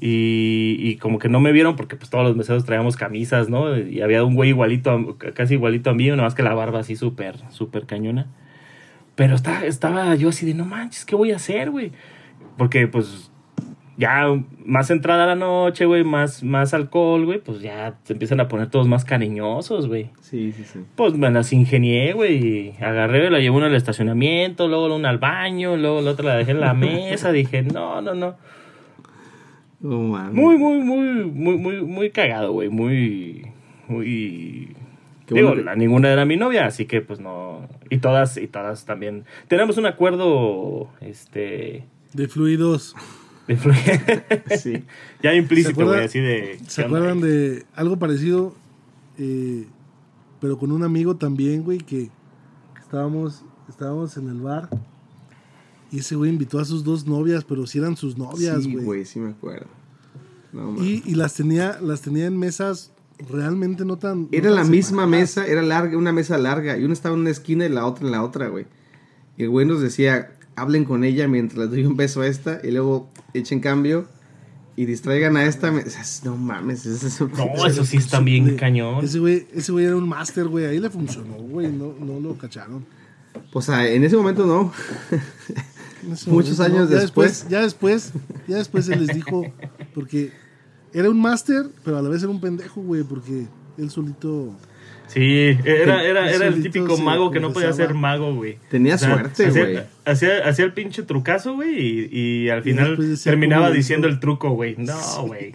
S2: Y, y, como que no me vieron porque pues todos los meseros traíamos camisas, ¿no? Y había un güey igualito, a, casi igualito a mí, nada más que la barba así súper, súper cañona. Pero estaba, estaba yo así de, no manches, ¿qué voy a hacer, güey? Porque pues ya más entrada la noche, güey, más, más alcohol, güey, pues ya se empiezan a poner todos más cariñosos, güey.
S3: Sí, sí, sí.
S2: Pues me las ingenié, güey. Agarré, la llevé una al estacionamiento, luego una al baño, luego la otra la dejé en la mesa. (laughs) Dije, no, no, no.
S3: Oh, man.
S2: Muy, muy, muy, muy, muy, muy cagado, güey. Muy, muy...
S3: Qué
S2: Digo,
S3: bueno que-
S2: la- ninguna era mi novia, así que pues no... Y todas, y todas también. Tenemos un acuerdo, este...
S1: De fluidos.
S3: Sí.
S2: ya implícito,
S1: ¿Se acuerdan-
S2: güey, así de...
S1: ¿Se acuerdan de algo parecido? eh, pero con un amigo también, güey, que estábamos, estábamos en el bar. Y ese güey invitó a sus dos novias, pero si eran sus novias,
S3: Sí,
S1: güey.
S3: güey, sí me acuerdo. No,
S1: y, y las tenía, las tenía en mesas realmente no tan. no
S3: Era
S1: tan
S3: la misma mesa, era larga, una mesa larga. Y una estaba en una esquina y la otra en la otra, güey. Y el güey nos decía, hablen con ella mientras le doy un beso a esta y luego echen cambio y distraigan a esta. Me- No mames, eso es
S2: No, eso sí está bien
S1: De-
S2: cañón.
S1: Ese güey, ese güey era un máster, güey. Ahí le funcionó, güey. No, no lo cacharon.
S3: Pues ah, en ese momento no.
S1: Ese
S3: Muchos años
S1: Ya
S3: después.
S1: Ya después, ya después se les dijo. Porque era un máster, pero a la vez era un pendejo, güey. Porque él solito.
S2: Sí, era, era, era el típico mago que no podía ser mago, güey.
S3: Tenía suerte, güey.
S2: Hacía, hacía el pinche trucazo, güey, y, y al final terminaba diciendo el truco, güey. No, güey.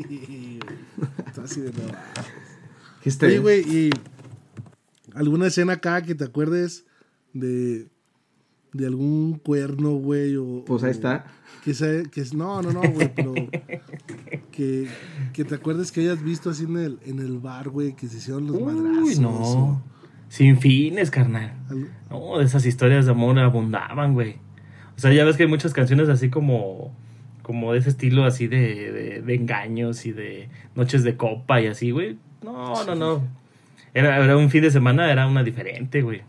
S1: Está (laughs) así de nuevo.
S3: ¿Qué está
S1: Oye, güey, y alguna escena acá que te acuerdes de, de algún cuerno, güey, o...
S3: Pues ahí
S1: o
S3: está.
S1: Que, sea, que es, no, no, no, güey, pero (laughs) que, que te acuerdes que hayas visto así en el, en el bar, güey, que se hicieron los madrazos.
S2: Uy, no.
S1: o
S2: Sin fines, carnal.
S1: algo-
S2: No, esas historias de amor abundaban, güey. O sea, ya ves que hay muchas canciones así como como de ese estilo así de, de, de engaños y de noches de copa y así, güey. No, no, no. Era, era un fin de semana, era una diferente, güey.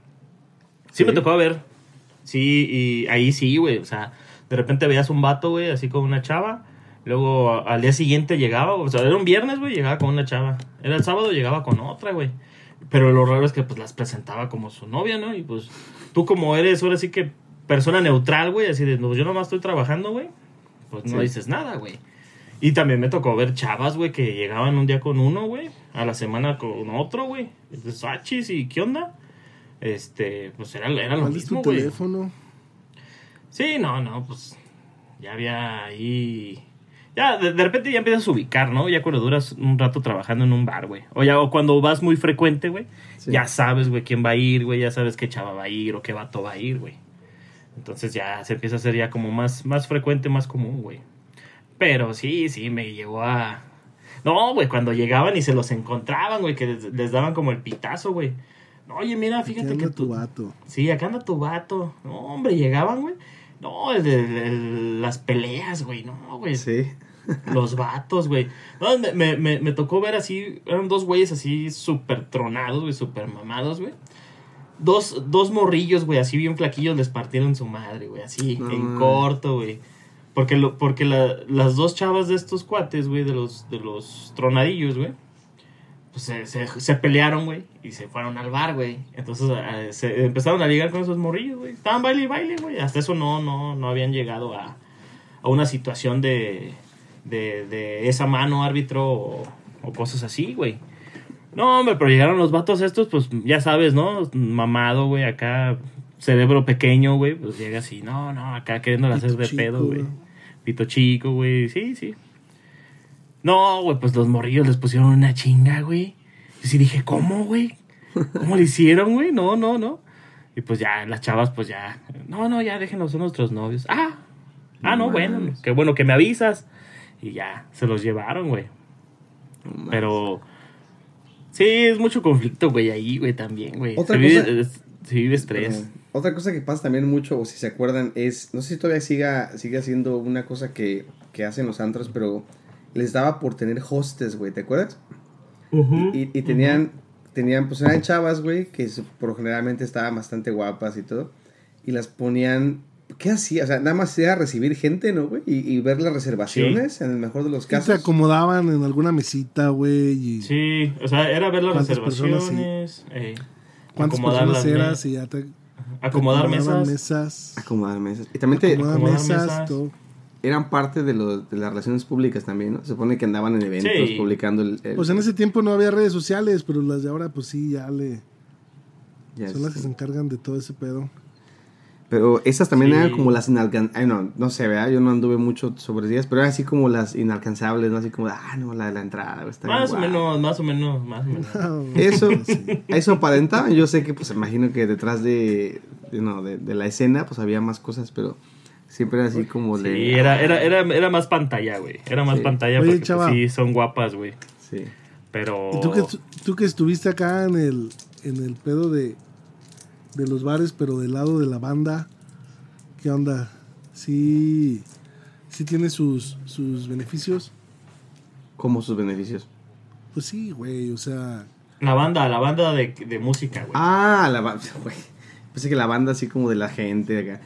S2: Sí, me tocó ver. Sí, y ahí sí, güey. O sea, de repente veías un vato, güey, así con una chava. Luego a- al día siguiente llegaba, o sea, era un viernes, güey, llegaba con una chava. Era el sábado, llegaba con otra, güey. Pero lo raro es que pues las presentaba como su novia, ¿no? Y pues tú como eres ahora sí que persona neutral, güey, así de, no, yo nomás estoy trabajando, güey. Pues no
S3: Sí.
S2: dices nada, güey. Y también me tocó ver chavas, güey, que llegaban un día con uno, güey, a la semana con otro, güey. Entonces, ah, chis, ¿y qué onda? Este, pues era, era lo
S1: ¿Cuál es tu
S2: mismo, güey.
S1: teléfono?
S2: Sí, no, no, pues ya había ahí. Ya, de, de repente ya empiezas a ubicar, ¿no? Ya cuando duras un rato trabajando en un bar, güey. O ya, o cuando vas muy frecuente, güey.
S3: Sí.
S2: Ya sabes, güey, quién va a ir, güey. Ya sabes qué chava va a ir o qué vato va a ir, güey. Entonces ya se empieza a hacer ya como más, más frecuente, más común, güey. Pero sí, sí, me llegó a. No, güey, cuando llegaban y se los encontraban, güey, que les, les daban como el pitazo, güey. No, Oye, mira, fíjate
S1: anda
S2: que
S1: tu vato.
S2: Sí, acá anda tu vato. No, hombre, llegaban, güey. No, el de- el- las peleas, güey. No, güey.
S3: Sí.
S2: Los vatos, güey. No, me, me, me, me tocó ver así. Eran dos güeyes así súper tronados, güey. Súper mamados, güey. Dos, dos morrillos, güey. Así bien flaquillos les partieron su madre, güey. Así,
S3: No,
S2: en
S3: man.
S2: corto, güey. Porque, lo, porque la- las dos chavas de estos cuates, güey, de los, de los tronadillos, güey. Pues se, se, se pelearon, güey, y se fueron al bar, güey. Entonces eh, se empezaron a ligar con esos morrillos, güey. Estaban baile y baile, güey. Hasta eso no, no, no habían llegado a, a una situación de, de, de esa mano árbitro o, o cosas así, güey. No, hombre, pero llegaron los vatos estos, pues ya sabes, ¿no? Mamado, güey, acá, cerebro pequeño, güey, pues llega así, no, no, acá queriéndole hacer de pedo, güey. Pito chico, güey, sí, sí. No, güey, pues los morrillos les pusieron una chinga, güey. Y sí dije, ¿cómo, güey? ¿Cómo le hicieron, güey? No, no, no. Y pues ya, las chavas, pues ya, no, no, ya déjenos son nuestros novios. Ah, ah, no,
S3: No
S2: bueno, qué bueno que me avisas. Y ya, se los llevaron, güey. Pero sí, es mucho conflicto, güey, ahí, güey, también, güey.
S3: Otra
S2: se, vive,
S3: cosa-
S2: es- se vive estrés.
S3: Perdón. Otra cosa que pasa también mucho, o si se acuerdan, es, no sé si todavía siga, sigue siendo una cosa que, que hacen los antros, pero les daba por tener hostes, güey, ¿te acuerdas? Y, y tenían, tenían, pues eran chavas, güey, que por generalmente estaban bastante guapas y todo, y las ponían, ¿qué hacía? O sea, nada más era recibir gente, ¿no, güey? Y, y ver las reservaciones, en el mejor de los casos.
S1: acomodaban en alguna mesita, güey. Y
S2: Sí, o sea, era ver las
S1: ¿Cuántas personas, sí?
S2: reservaciones,
S1: cuántas personas eras y ya te
S2: acomodar mesas.
S1: mesas.
S3: Acomodar mesas. Y también te,
S1: acomodar
S2: acomodar
S1: mesas,
S2: mesas.
S1: todo.
S3: eran parte de, los de las relaciones públicas también, ¿no? Se supone que andaban en eventos
S2: Sí.
S3: publicando el... el-
S1: Pues en ese tiempo no había redes sociales, pero las de ahora, pues sí, ya le.
S3: ya
S1: Son las que se encargan de todo ese pedo.
S3: Pero esas también
S2: Sí.
S3: eran como las inalcanzables. no, no sé, ¿verdad? Yo no anduve mucho sobre ellas, pero eran así como las inalcanzables, ¿no? Así como, ah, no, la de la entrada. está bien
S2: Más o
S3: guay.
S2: menos, más o menos, más o menos. (laughs) (laughs)
S3: Eso,
S1: Sí.
S3: eso aparentaba. Yo sé que, pues, imagino que detrás de, de, no, de, de la escena, pues, había más cosas, pero siempre era así como de...
S2: Sí, era, era, era, era más pantalla, güey. Era más
S3: Sí.
S2: pantalla
S1: Oye,
S2: porque
S1: chava.
S2: pues, sí, son guapas, güey.
S3: Sí.
S2: Pero...
S1: Y tú que, tú que estuviste acá en el, en el pedo de, de los bares, pero del lado de la banda, ¿qué onda? Sí, sí tiene sus, sus beneficios.
S3: Como sus beneficios.
S1: Pues sí, güey, o sea,
S2: La banda, la banda de, de música, güey.
S3: Ah, la banda, (laughs) güey. Pensé que la banda así como de la gente acá.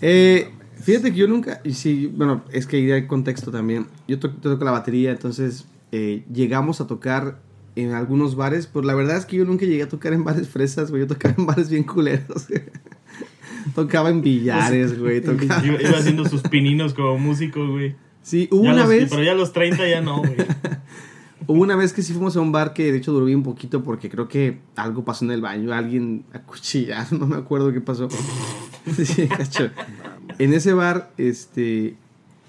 S3: Eh, fíjate que yo nunca, y sí, bueno, es que ahí hay contexto también. Yo to- toco la batería, entonces eh, llegamos a tocar en algunos bares, pero la verdad es que yo nunca llegué a tocar en bares fresas, güey. Yo tocaba en bares bien culeros. (laughs) tocaba en billares, güey. Tocaba...
S2: Iba, iba haciendo sus pininos como músico, güey.
S3: Sí, hubo
S2: Ya
S3: una
S2: los-
S3: vez...
S2: Pero ya a los 30 ya no, güey. (laughs)
S3: Hubo una vez que sí fuimos a un bar que de hecho duró bien poquito porque creo que algo pasó en el baño, alguien acuchillaron, (laughs) no me acuerdo qué pasó. Sí, cacho. En ese bar, este,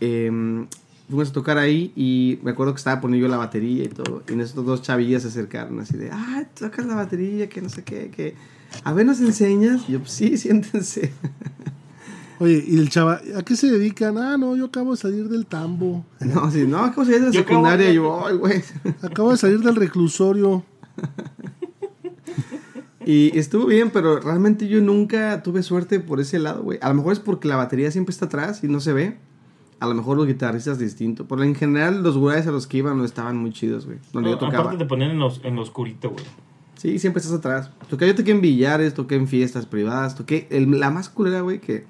S3: em, fuimos a tocar ahí y me acuerdo que estaba poniendo yo la batería y todo. Y en estos dos chavillas se acercaron así de, ah, tocas la batería, que no sé qué, que, a ver, ¿nos enseñas? Y yo, pues sí, (laughs) siéntense.
S1: oye, y el chava, ¿a qué se dedican? Ah, no, yo acabo de salir del tambo,
S3: No, así, no, ¿cómo se llama de
S2: acabo
S3: secundaria?
S2: de-
S3: Y yo, ay, güey.
S1: acabo de salir del reclusorio.
S3: Y estuvo bien, pero realmente yo nunca tuve suerte por ese lado, güey. A lo mejor es porque la batería siempre está atrás y no se ve. A lo mejor los guitarristas distinto. Pero en general los güeyes a los que iban no estaban muy chidos, güey. Donde
S2: No,
S3: yo tocaba.
S2: aparte te ponían en, los, en lo oscurito, güey.
S3: Sí, siempre estás atrás. Toqué, yo toqué en billares, toqué en fiestas privadas, toqué... el- la más culera, güey, que,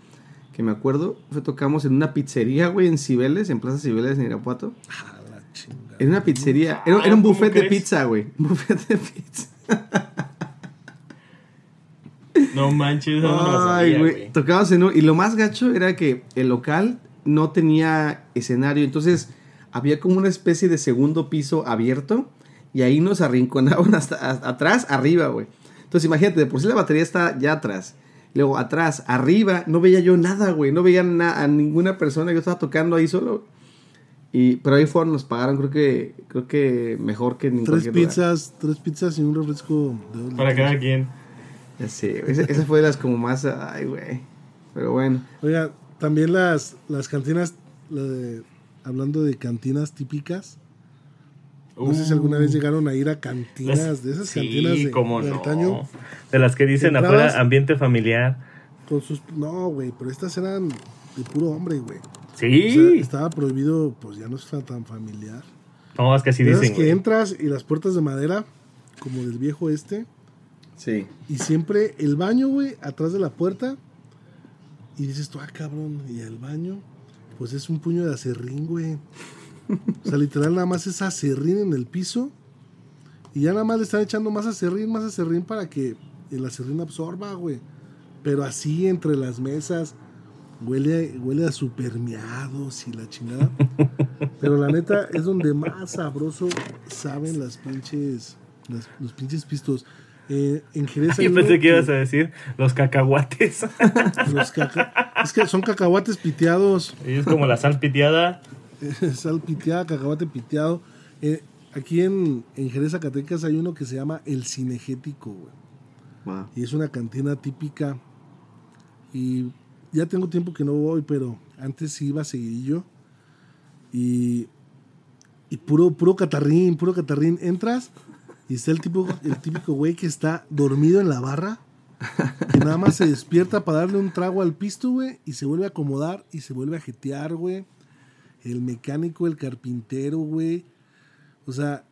S3: que me acuerdo, fue tocamos en una pizzería, güey, en Cibeles, en Plaza Cibeles, en Irapuato.
S1: A la chingada.
S3: En una pizzería. Era, era un
S2: Ah, ¿cómo
S3: buffet de pizza, güey. Un (laughs) buffet de pizza.
S2: No manches, no
S3: Ay, güey. Tocábamos en un- Y lo más gacho era que el local no tenía escenario. Entonces había como una especie de segundo piso abierto. Y ahí nos arrinconaban (laughs) hasta atrás, arriba, güey. Entonces imagínate, de por sí la batería está ya atrás. Luego atrás, arriba, no veía yo nada, güey. No veía na- a ninguna persona. Yo estaba tocando ahí solo. Y, pero ahí fueron, nos pagaron, creo que, creo que mejor que en
S1: Tres
S3: lugar.
S1: pizzas, tres pizzas y un refresco de
S2: Para cada quien.
S3: Ya sé, esa, esa fue de las como más, ay, güey. Pero bueno.
S1: Oiga, también las, las cantinas, la de- hablando de cantinas típicas, no sé si alguna vez llegaron a ir a cantinas,
S2: Las-
S1: de esas
S2: sí,
S1: cantinas de,
S2: cómo
S1: de
S2: no.
S1: antaño,
S2: De las que dicen afuera, ambiente familiar.
S1: con sus... No, güey, pero estas eran de puro hombre, güey. O sea,
S2: Sí.
S1: estaba prohibido, pues ya no es tan familiar.
S2: No, es que así dicen,
S1: que entras y las puertas de madera, como del viejo este,
S3: Sí.
S1: y siempre el baño, güey, atrás de la puerta, y dices tú, ah, cabrón, y el baño, pues es un puño de acerrín, güey. O sea, literal, nada más es acerrín en el piso, Y ya nada más le están echando más acerrín, más acerrín para que el acerrín absorba, güey. Pero así entre las mesas. Huele, huele a supermeados y la chingada. Pero la neta es donde más sabroso saben las pinches. las- los pinches pistos. Eh, en Jerez (laughs)
S2: Yo pensé que ibas a decir los cacahuates. (laughs)
S1: los caca- es que son cacahuates piteados.
S2: Y es como la sal piteada. (laughs)
S1: Sal piteada, cacahuate piteado. Eh, aquí en, en Jerez, Zacatecas, hay uno que se llama El Cinegético, güey.
S3: Wow.
S1: Y es una cantina típica. Y ya tengo tiempo que no voy, pero antes sí iba seguidillo. Y, y puro, puro catarrín, puro catarrín. Entras y está el, tipo, el típico güey que está dormido en la barra. Que nada más se despierta para darle un trago al pisto, güey. Y se vuelve a acomodar y se vuelve a jetear, güey. El mecánico, el carpintero, güey. O sea,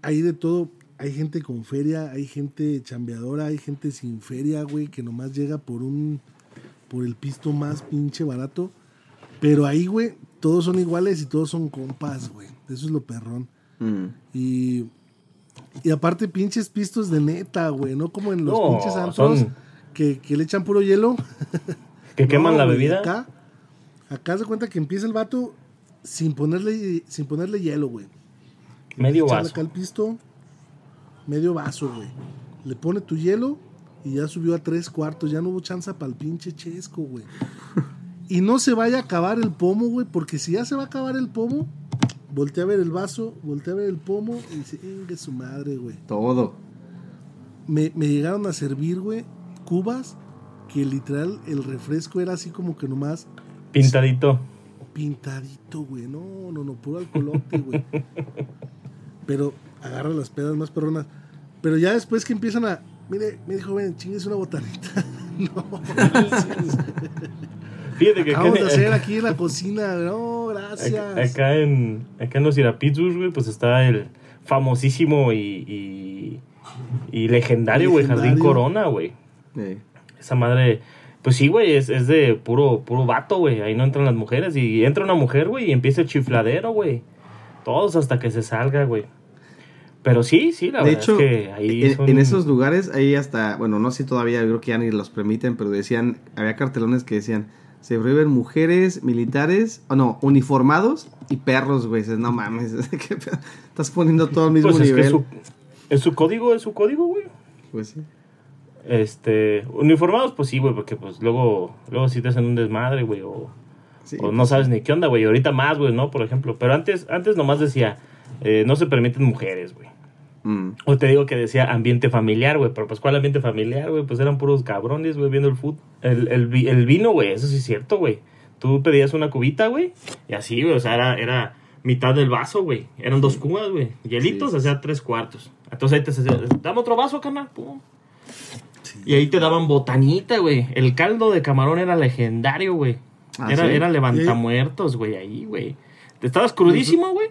S1: hay de todo. Hay gente con feria, hay gente chambeadora, hay gente sin feria, güey, que nomás llega por un. por el pisto más pinche barato. Pero ahí, güey, todos son iguales y todos son compas, güey. Eso es lo perrón.
S3: Mm.
S1: Y. Y aparte, pinches pistos de neta, güey, no como en los
S2: No,
S1: pinches antros
S2: son-
S1: que, que le echan puro hielo. (laughs)
S2: Que queman
S1: No,
S2: la
S1: güey,
S2: bebida.
S1: Acá, acá se cuenta que empieza el vato sin ponerle, sin ponerle hielo, güey.
S2: Medio vaso.
S1: acá el pisto, medio vaso, güey. Le pone tu hielo y ya subió a tres cuartos. Ya no hubo chance para el pinche chesco, güey. (laughs) Y no se vaya a acabar el pomo, güey, porque si ya se va a acabar el pomo, voltea a ver el vaso, voltea a ver el pomo y dice, "Ingue su madre, güey.
S3: Todo.
S1: Me, me llegaron a servir, güey, cubas que literal el refresco era así como que nomás
S2: Pintadito.
S1: pintadito, güey. No, no, no, puro alcoholote, güey. Pero agarra las pedas más perronas. Pero ya después que empiezan a. Mire, mire, joven, chingues una botanita. no,
S2: Fíjate que acá,
S1: de hacer aquí en la cocina. No, gracias.
S2: acá en, acá en los Irapizus, güey, pues está el famosísimo y, y, y legendario, güey, Jardín. Corona, güey.
S3: Eh,
S2: Esa madre, pues sí, güey, es, es de puro, puro vato, güey. Ahí no entran las mujeres. Y entra una mujer, güey, y empieza el chifladero, güey. Todos hasta que se salga, güey. Pero sí, sí, la
S3: de
S2: verdad
S3: hecho,
S2: es que ahí
S3: en,
S2: son...
S3: en esos lugares, ahí hasta, bueno, no sé todavía, creo que ya ni los permiten, pero decían, había cartelones que decían, se prohíben mujeres, militares, o no, uniformados y perros, güey. No mames, (laughs) estás poniendo todo al mismo
S2: Pues es que
S3: nivel.
S2: es su, es su código, es su código, güey.
S3: Pues sí.
S2: Este, uniformados, pues sí, güey, porque pues luego, luego sí te hacen un desmadre, güey, o,
S3: Sí,
S2: o no sabes ni qué onda, güey. Ahorita más, güey, ¿no? Por ejemplo. Pero antes, antes nomás decía, eh, no se permiten mujeres, güey.
S3: Mm.
S2: O te digo que decía ambiente familiar, güey. Pero pues, ¿cuál ambiente familiar, güey? Pues eran puros cabrones, güey, viendo el food. El, el, el vino, güey, eso sí es cierto, güey. Tú pedías una cubita, güey. Y así, güey, o sea, era, era mitad del vaso, güey. Eran dos cubas, güey. Hielitos,
S3: Sí,
S2: o sea, tres cuartos. Entonces ahí te decía, dame otro vaso, carnal. Pum. Y ahí te daban botanita, güey. El caldo de camarón era legendario, güey.
S3: Ah,
S2: era, era levantamuertos, güey, ahí, güey. Te estabas crudísimo, güey.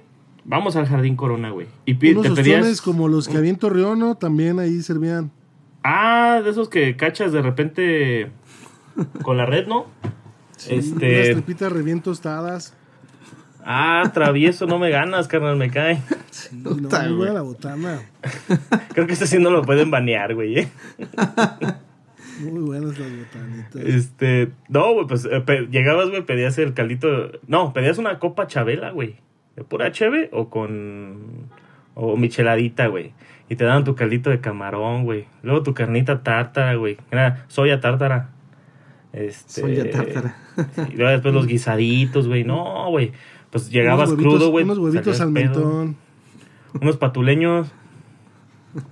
S2: Vamos al Jardín Corona, güey. Y
S1: Unos
S2: te pedías...
S1: como los que había en Torreón, ¿no? También ahí servían.
S2: Ah, de esos que cachas de repente con la red, ¿no?
S1: Sí, Unas
S2: este.
S1: tripitas re bien tostadas.
S2: Ah, travieso, no me ganas, carnal, me cae.
S1: Sí, (laughs) no,
S3: Puta,
S1: muy buena
S3: güey.
S1: la botana. (laughs)
S2: Creo que este sí no lo pueden banear, güey. ¿eh? (laughs)
S1: Muy buenas las botanitas.
S2: Este. No, güey, pues eh, llegabas, güey, pedías el caldito. No, pedías una copa chabela, güey. Pura cheve o con. O micheladita, güey. Y te daban tu caldito de camarón, güey. Luego tu carnita tártara, güey. Era soya tártara. Este,
S3: Soya tártara.
S2: Y luego después los (laughs) guisaditos, güey. No, güey. Pues llegabas
S1: huevitos-
S2: crudo, güey.
S1: Unos huevitos al mentón.
S2: Unos patuleños. (laughs)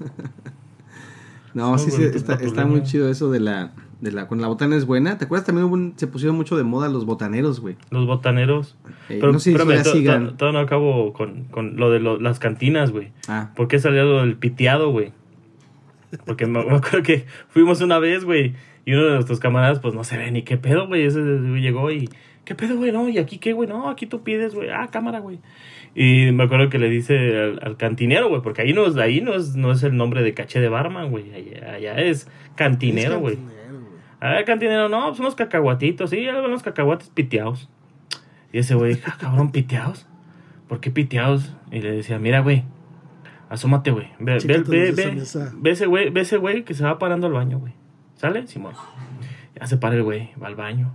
S3: No, sí, sí, está, está muy chido eso de la, de la... Cuando la botana es buena. ¿Te acuerdas también hubo un- se pusieron mucho de moda los botaneros, güey?
S2: Los botaneros.
S3: Eh,
S2: Pero
S3: no sé si
S2: espérame,
S3: sigan.
S2: to- todavía no acabo con, con lo de lo- las cantinas, güey.
S3: Ah,
S2: ¿Por qué salió lo del piteado, güey? Porque me, me acuerdo que fuimos una vez, güey, y uno de nuestros camaradas, pues no se ve ni qué pedo, güey. Ese güey llegó y, ¿qué pedo, güey? No, ¿y aquí qué, güey? No, aquí tú pides, güey. Ah, cámara, güey. Y me acuerdo que le dice al, al cantinero, güey, porque ahí, no, es- ahí no, es, no es el nombre de caché de barman, güey. Allá, allá es cantinero, güey. A ver, cantinero, no, pues unos cacahuatitos, sí, algo unos cacahuates piteados. Y ese güey, ah, cabrón, piteados. ¿Por qué piteados? Y le decía, mira, güey, Asómate, güey. Ve, ve, ve,
S1: los
S2: ve, ese güey, ve ese güey que se va parando al baño, güey. ¿Sale? Simón. Ya se para el güey, va al baño.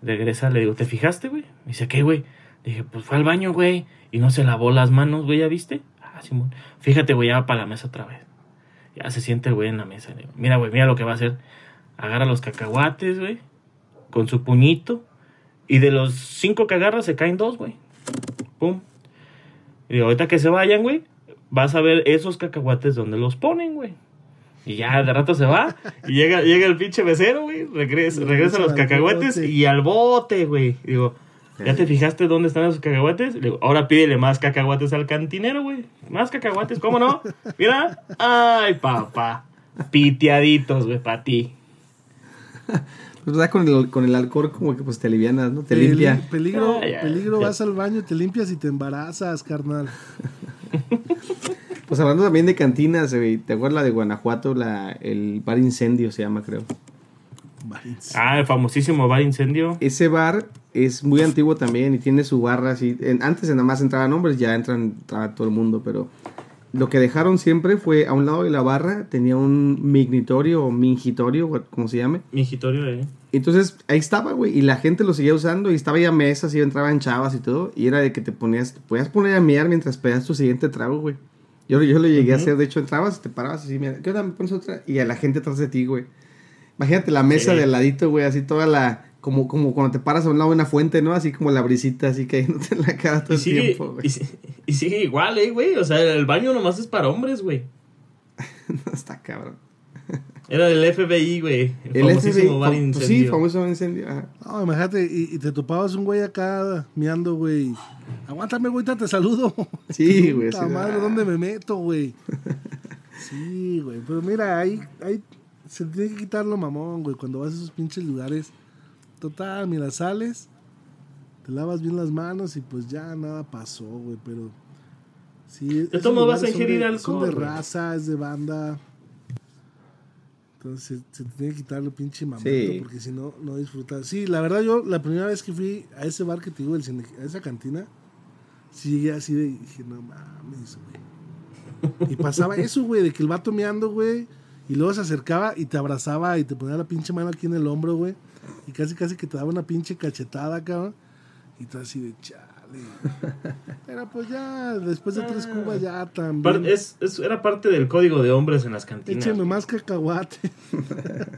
S2: Regresa, le digo, ¿te fijaste, güey? Me dice, ¿qué, güey? Dije, pues fue al baño, güey. Y no se lavó las manos, güey, ¿ya viste? Ah, Simón. Fíjate, güey, ya va para la mesa otra vez. Ya se siente el güey en la mesa. Le digo, mira, güey, mira lo que va a hacer. Agarra los cacahuates, güey. Con su puñito. Y de los cinco que agarra se caen dos, güey. Pum. Y digo, ahorita que se vayan, güey, vas a ver esos cacahuates donde los ponen, güey. Y ya de rato se va. Y llega, llega el pinche mesero, güey. Regresa, regresa los cacahuates
S1: bote.
S2: y al bote, güey. Digo, ¿ya te fijaste dónde están esos cacahuates? Digo, ahora pídele más cacahuates al cantinero, güey. Más cacahuates, ¿cómo no? Mira. Ay, papá. Piteaditos, güey, para ti. (laughs)
S3: Pues, ¿verdad? Con el, con el alcohol como que pues te alivianas, ¿no? Te limpia.
S1: Peligro,
S2: Ah, ya,
S1: peligro,
S2: ya.
S1: vas al baño, te limpias y te embarazas, carnal. (laughs)
S3: Pues hablando también de cantinas, güey, ¿te acuerdas la de Guanajuato? La, el bar incendio se llama, creo.
S2: Ah, el famosísimo bar incendio.
S3: Ese bar es muy antiguo también y tiene su barra así. en- antes nada más entraban hombres, ya entran entraba todo el mundo, pero lo que dejaron siempre fue a un lado de la barra tenía un mignitorio o mingitorio, como se llame.
S2: Mingitorio, eh.
S3: Entonces ahí estaba, güey, y la gente lo seguía usando y estaba ya mesas y entraban chavas y todo. Y era de que te ponías, te podías poner a mirar mientras pedías tu siguiente trago, güey. Yo, yo lo llegué a hacer, de hecho entrabas, te parabas así, mira, ¿qué onda? ¿Me pones otra? Y a la gente atrás de ti, güey. Imagínate la mesa
S2: Sí.
S3: de al ladito, güey, así toda la... Como, como cuando te paras a un lado de una fuente, ¿no? Así como la brisita, así cayéndote en la cara todo
S2: Y
S3: el tiempo, güey.
S2: y, y sigue igual, eh, güey. O sea, el baño nomás es para hombres, güey. (laughs)
S3: Está cabrón.
S2: Era del FBI, güey. El,
S3: El
S2: famosísimo
S3: FBI,
S2: bar
S3: pues
S2: incendio.
S3: sí, famoso bar incendio. ajá.
S1: No, imagínate, y, y te topabas un güey acá miando, güey. Aguántame, güey, te saludo. (laughs)
S3: Sí, güey,
S1: Puta
S3: sí,
S1: madre,
S3: ah.
S1: ¿dónde me meto, güey? (laughs) Sí, güey. Pero mira, ahí, ahí se tiene que quitar lo mamón, güey. Cuando vas a esos pinches lugares. Total, mira, sales, te lavas bien las manos y pues ya nada pasó, güey. Pero sí.
S2: modos vas a ingerir
S1: de-
S2: alcohol,
S1: Son de raza, es de banda. Entonces se, se te tiene que quitar el pinche
S3: Sí.
S1: porque si no, no disfrutas. Sí, la verdad yo la primera vez que fui a ese bar que te digo, el cine- a esa cantina, sí llegué así de, dije, no mames, güey. Y pasaba eso, güey, de que el vato meando, güey, y luego se acercaba y te abrazaba y te ponía la pinche mano aquí en el hombro, güey, y casi casi que te daba una pinche cachetada, cabrón, y tú así de chale. (laughs) Pero pues ya, después de tres cubas ya también.
S2: es, es- era parte del código de hombres en las cantinas.
S1: Écheme más cacahuate. (laughs)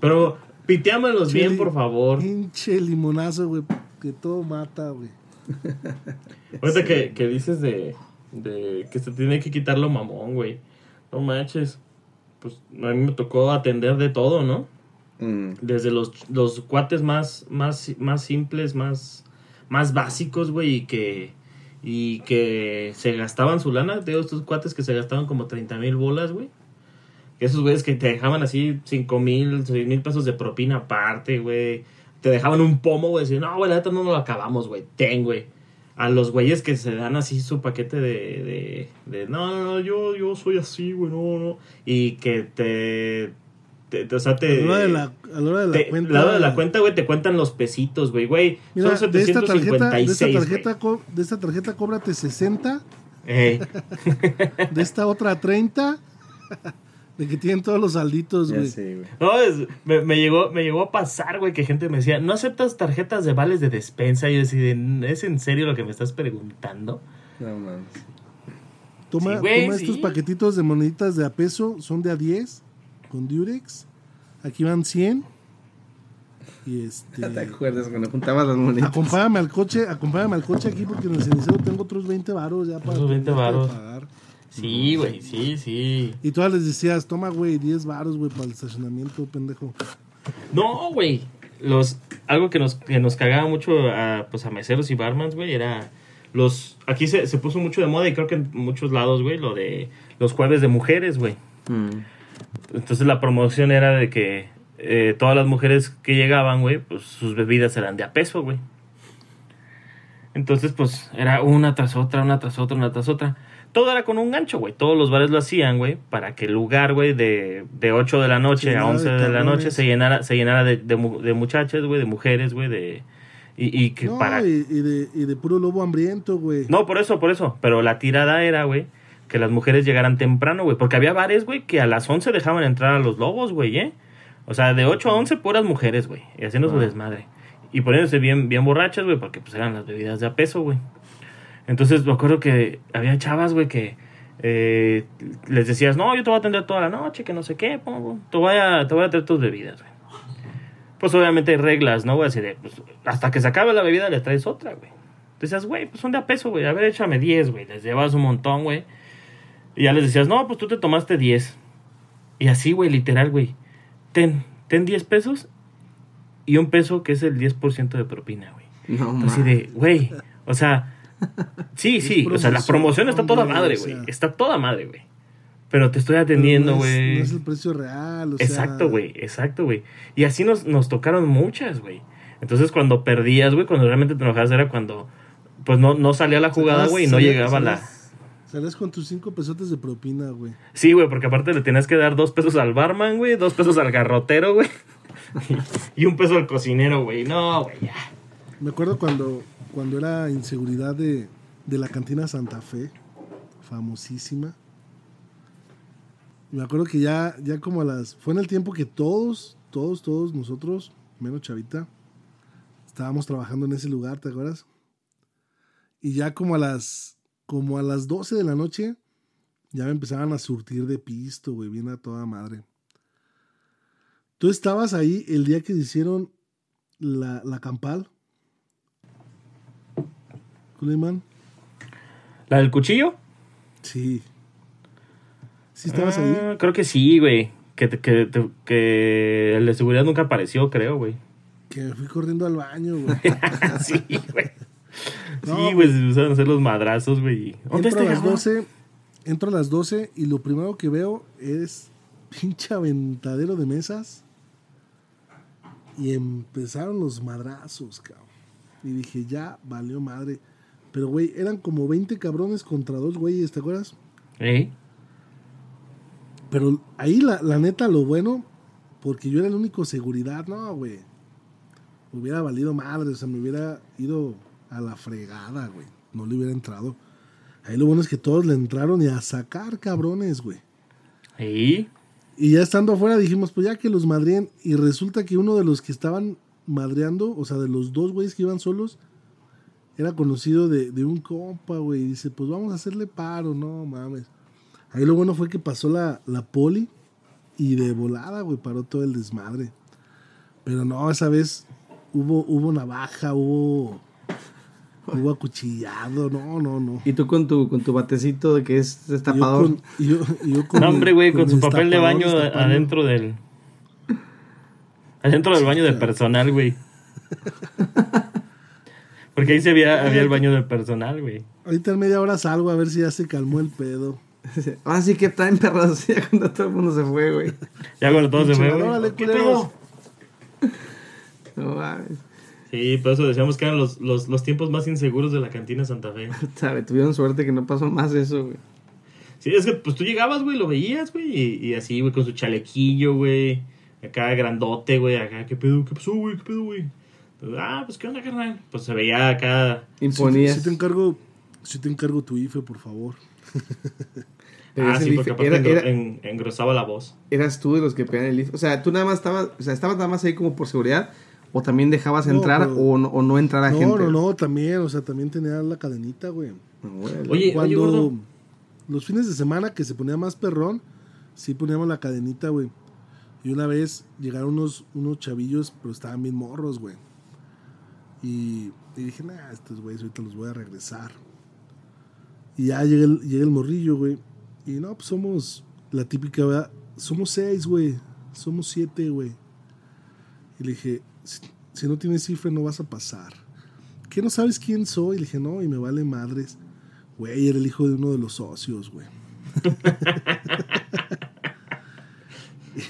S2: Pero piteámelos bien, por favor.
S1: Pinche limonazo, güey, que todo mata, güey. (laughs)
S2: Ahorita que, que dices de, de que se tiene que quitar lo mamón, güey. No manches. Pues a mí me tocó atender de todo, ¿no?
S3: Mm.
S2: Desde los, los cuates más, más, más simples, más, más básicos, güey, y que, y que se gastaban su lana. Estos cuates que se gastaban como 30 mil bolas, güey. Esos güeyes que te dejaban así 5 mil, 6 mil pesos de propina aparte, güey. Te dejaban un pomo, güey. Decían, no, güey, la neta no lo acabamos, güey. Ten, güey. A los güeyes que se dan así su paquete de, de, de no, no, no, yo, yo soy así, güey, no, no. Y que te, te, te- o sea,
S1: A la hora de la, a la hora de la
S2: te-
S1: cuenta.
S2: la hora de la cuenta, güey, te cuentan los pesitos, güey, güey.
S1: Mira,
S2: Son
S1: de esta tarjeta, de esta
S2: 756,
S1: tarjeta, co- de esta tarjeta cóbrate 60,
S2: Ey. (laughs)
S1: de esta otra 30, de que tienen todos los salditos, güey.
S2: No, es- me, me llegó, me llegó a pasar, güey, que gente me decía, ¿no aceptas tarjetas de vales de despensa? Y yo decía, ¿es en serio lo que me estás preguntando?
S3: No mames.
S1: Toma,
S2: Sí, güey,
S1: toma
S2: sí.
S1: estos paquetitos de moneditas de a peso, son de a 10, con Durex. Aquí van 100. Y este. (laughs)
S3: ¿Te acuerdas cuando juntabas las monedas?
S1: Acompáñame al coche, acompáñame al coche aquí porque en el cenicero tengo otros 20 varos ya para
S2: Otros 20
S1: terminarte de
S2: varos.
S1: pagar.
S2: Sí, güey, sí, sí.
S1: Y todas les decías, toma, güey, 10 varos, güey, para el estacionamiento, pendejo.
S2: No, güey. Los, algo que nos, que nos cagaba mucho a, pues, a meseros y barmans, güey, era los... Aquí se, se puso mucho de moda y creo que en muchos lados, güey, lo de los jueves de mujeres, güey.
S3: Mm.
S2: Entonces la promoción era de que eh, todas las mujeres que llegaban, güey, pues sus bebidas eran de a peso, güey. Entonces, pues era una tras otra, una tras otra, una tras otra. Todo era con un gancho, güey. Todos los bares lo hacían, güey, para que el lugar, güey, de, de 8 de la noche a
S1: llenara
S2: 11
S1: de
S2: de, la noche se llenara, se llenara de, de, de muchachas, güey, de mujeres, güey, de... Y, y que
S1: No,
S2: para...
S1: y, y de, y de puro lobo hambriento, güey.
S2: No, por eso, por eso. Pero la tirada era, güey, que las mujeres llegaran temprano, güey. Porque había bares, güey, que a las 11 dejaban entrar a los lobos, güey, ¿eh? O sea, de 8 a 11 puras mujeres, güey. Y haciendo su desmadre. Y poniéndose bien, bien borrachas, güey, porque pues eran las bebidas de a peso, güey. Entonces me acuerdo que había chavas, güey, que eh, les decías, no, yo te voy a atender toda la noche, que no sé qué, po, te voy a, te voy a traer tus bebidas, güey. Pues obviamente hay reglas, ¿no, güey? Así de, pues, hasta que se acabe la bebida le traes otra, güey. Decías, güey, pues son de a peso, güey. A ver, échame 10, güey. Les llevabas un montón, güey. Y ya les decías, no, pues tú te tomaste 10. Y así, güey, literal, güey. Ten, ten 10 pesos y un peso que es el 10% de propina, güey.
S3: No,
S2: Así de, güey, o sea, sí, (laughs) sí, o sea, la promoción está toda madre, güey. Está toda madre, güey. Pero te estoy atendiendo,
S1: no es-
S2: güey.
S1: No es el precio real, o.
S2: Exacto, güey, exacto, güey. Y así nos, nos tocaron muchas, güey. Entonces cuando perdías, güey, cuando realmente te enojabas era cuando, pues no, no salía la jugada,
S1: Salías-
S2: güey, y no llegaba la...
S1: salías- con tus cinco pesotes de propina, güey.
S2: Sí, güey, porque aparte le tenías que dar dos pesos al barman, güey, dos pesos al garrotero, güey. (laughs) y un peso al cocinero, güey. No, güey, ya.
S1: Me acuerdo cuando, cuando era inseguridad de, de la cantina Santa Fe, famosísima. Me acuerdo que ya, ya como a las... Fue en el tiempo que todos, todos, todos nosotros, menos Chavita, estábamos trabajando en ese lugar, ¿te acuerdas? Y ya como a las, como a las 12 de la noche, ya me empezaban a surtir de pisto, güey, bien a toda madre. Tú estabas ahí el día que hicieron la, la campal. Kuliman.
S2: ¿La del cuchillo?
S1: Sí. ¿Sí estabas ahí?
S2: Ah, Creo que sí, güey. Que, que, que el de seguridad nunca apareció, creo, güey.
S1: Que me fui corriendo al baño, güey. (laughs)
S2: sí, güey. (laughs)
S1: No,
S2: sí, güey, se empezaron a hacer los madrazos, güey. ¿Dónde
S1: entro
S2: está
S1: a las
S2: Gabo?
S1: 12, entro a las 12 y lo primero que veo es pinche aventadero de mesas. Y empezaron los madrazos, cabrón. Y dije, ya valió madre. Pero, güey, eran como 20 cabrones contra dos güeyes, ¿te acuerdas?
S2: ¿Eh?
S1: Pero ahí la, la neta, lo bueno, porque yo era el único seguridad, no, güey. Me hubiera valido madre, o sea, me hubiera ido a la fregada, güey. No le hubiera entrado. Ahí lo bueno es que todos le entraron y a sacar cabrones, güey.
S2: ¿Eh?
S1: Y ya estando afuera dijimos, pues ya que los madrien. Y resulta que uno de los que estaban madreando, o sea, de los dos güeyes que iban solos, era conocido de, de un compa, güey. Y dice, pues vamos a hacerle paro, no mames. Ahí lo bueno fue que pasó la, la poli y de volada, güey, paró todo el desmadre. Pero no, esa vez hubo, hubo navaja, hubo, hubo acuchillado, no, no, no.
S3: Y tú con tu, con tu batecito de que es
S1: Y yo
S3: destapador.
S1: con- yo- con
S2: No, hombre, güey, con su papel de
S1: destapador
S2: baño
S1: destapando.
S2: adentro del... Adentro del baño del personal, güey. Porque ahí se había, había el baño del personal, güey.
S1: Ahorita en media hora salgo a ver si ya se calmó el pedo. (laughs)
S3: Ahora sí que traen perros ya cuando todo el mundo se fue, güey.
S2: Ya cuando todo se fue, güey. ¿Qué pedo?
S3: No mames.
S2: Sí, por eso decíamos que eran los, los, los tiempos más inseguros de la cantina Santa Fe. (laughs)
S3: Sabe, tuvieron suerte que no pasó más eso, güey.
S2: Sí, es que pues tú llegabas, güey, lo veías, güey, y, y así, güey, con su chalequillo, güey. Acá grandote, güey, acá, ¿qué pedo? ¿Qué pasó, güey? ¿Qué pedo, güey? Ah, pues, ¿qué onda, carnal? Pues se veía acá...
S3: Imponías.
S1: Si te encargo, si te encargo tu IFE, por favor. (laughs)
S2: Ah, sí, porque aparte
S3: Era-
S2: engro-
S3: era-
S2: en- engrosaba la voz.
S3: eras tú de los que pedían el IFE. O sea, tú nada más estabas, o sea, estabas nada más ahí como por seguridad, o también dejabas
S1: No,
S3: entrar
S1: pero-
S3: o, no, o no entrar a
S1: No,
S3: gente.
S1: no, no, también, o sea, también tenía la cadenita, güey.
S3: No.
S2: Oye, oye,
S1: Cuando
S2: gordo.
S1: los fines de semana que se ponía más perrón, sí poníamos la cadenita, güey. Y una vez llegaron unos, unos chavillos, pero estaban bien morros, güey. Y, y dije, nah, estos güeyes ahorita los voy a regresar. Y ya llega el, llega el morrillo, güey. Y no, pues somos la típica, ¿verdad? Somos seis, güey. Somos siete, güey. Y le dije, si, no tienes cifra no vas a pasar. ¿Qué no sabes quién soy? Le dije, no, y me vale madres. Güey, era el hijo de uno de los socios, güey. (laughs)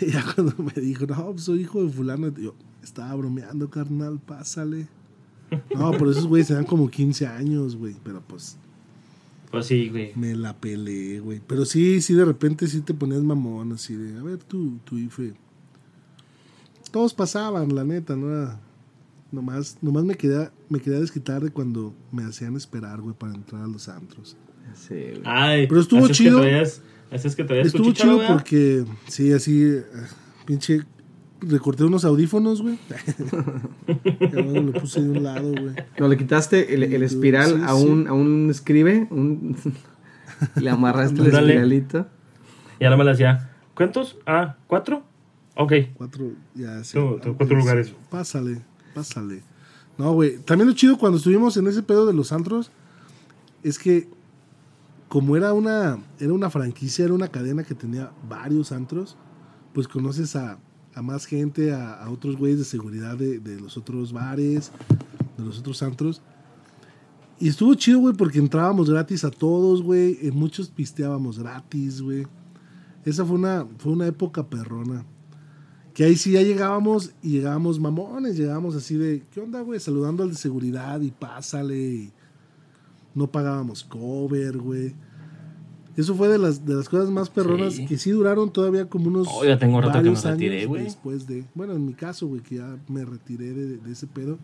S1: y ya cuando me dijo, no, pues soy hijo de fulano, yo estaba bromeando, carnal, pásale. No, por esos güeyes tenían como 15 años, güey. Pero pues
S2: Pues sí, güey.
S1: me la peleé, güey. Pero sí, sí, de repente sí te ponías mamón, así de, a ver, tu, tu IFE. Todos pasaban, la neta, no era... Nomás, nomás me quedé, me quedé a desquitar de cuando me hacían esperar, güey, para entrar a los antros.
S3: Sí, güey.
S2: Ay,
S1: Pero estuvo
S2: así es que
S1: chido.
S2: traías- así es que traías tu
S1: Estuvo chido
S2: ¿verdad?
S1: porque, sí, así, eh, pinche, recorté unos audífonos, güey. (laughs) Lo puse de un lado, güey.
S3: No, le quitaste el, el espiral
S1: Sí,
S3: a,
S1: sí.
S3: un, a un escribe, un... (laughs) le amarraste el espiralito.
S2: Y ahora me la decía, ¿cuántos? Ah, ¿cuatro? Ok.
S1: Cuatro, ya, sí.
S2: Cuatro lugares.
S1: Pásale, pásale. No, güey. También lo chido cuando estuvimos en ese pedo de los antros es que como era una, era una franquicia, era una cadena que tenía varios antros, pues conoces a, a más gente, a, a otros güeyes de seguridad de, de los otros bares, de los otros antros. Y estuvo chido, güey, porque entrábamos gratis a todos, güey. En muchos pisteábamos gratis, güey. Esa fue una, fue una época perrona. Que ahí sí ya llegábamos y llegábamos mamones, llegábamos así de, ¿qué onda, güey? Saludando al de seguridad y pásale. Y no pagábamos cover, güey. Eso fue de las, de las cosas más perronas
S2: Sí.
S1: que sí duraron todavía como unos.
S2: Oh, ya tengo rato que me
S1: varios
S2: retiré,
S1: años
S2: güey.
S1: Después de. Bueno, en mi caso, güey, que ya me retiré de, de ese pedo.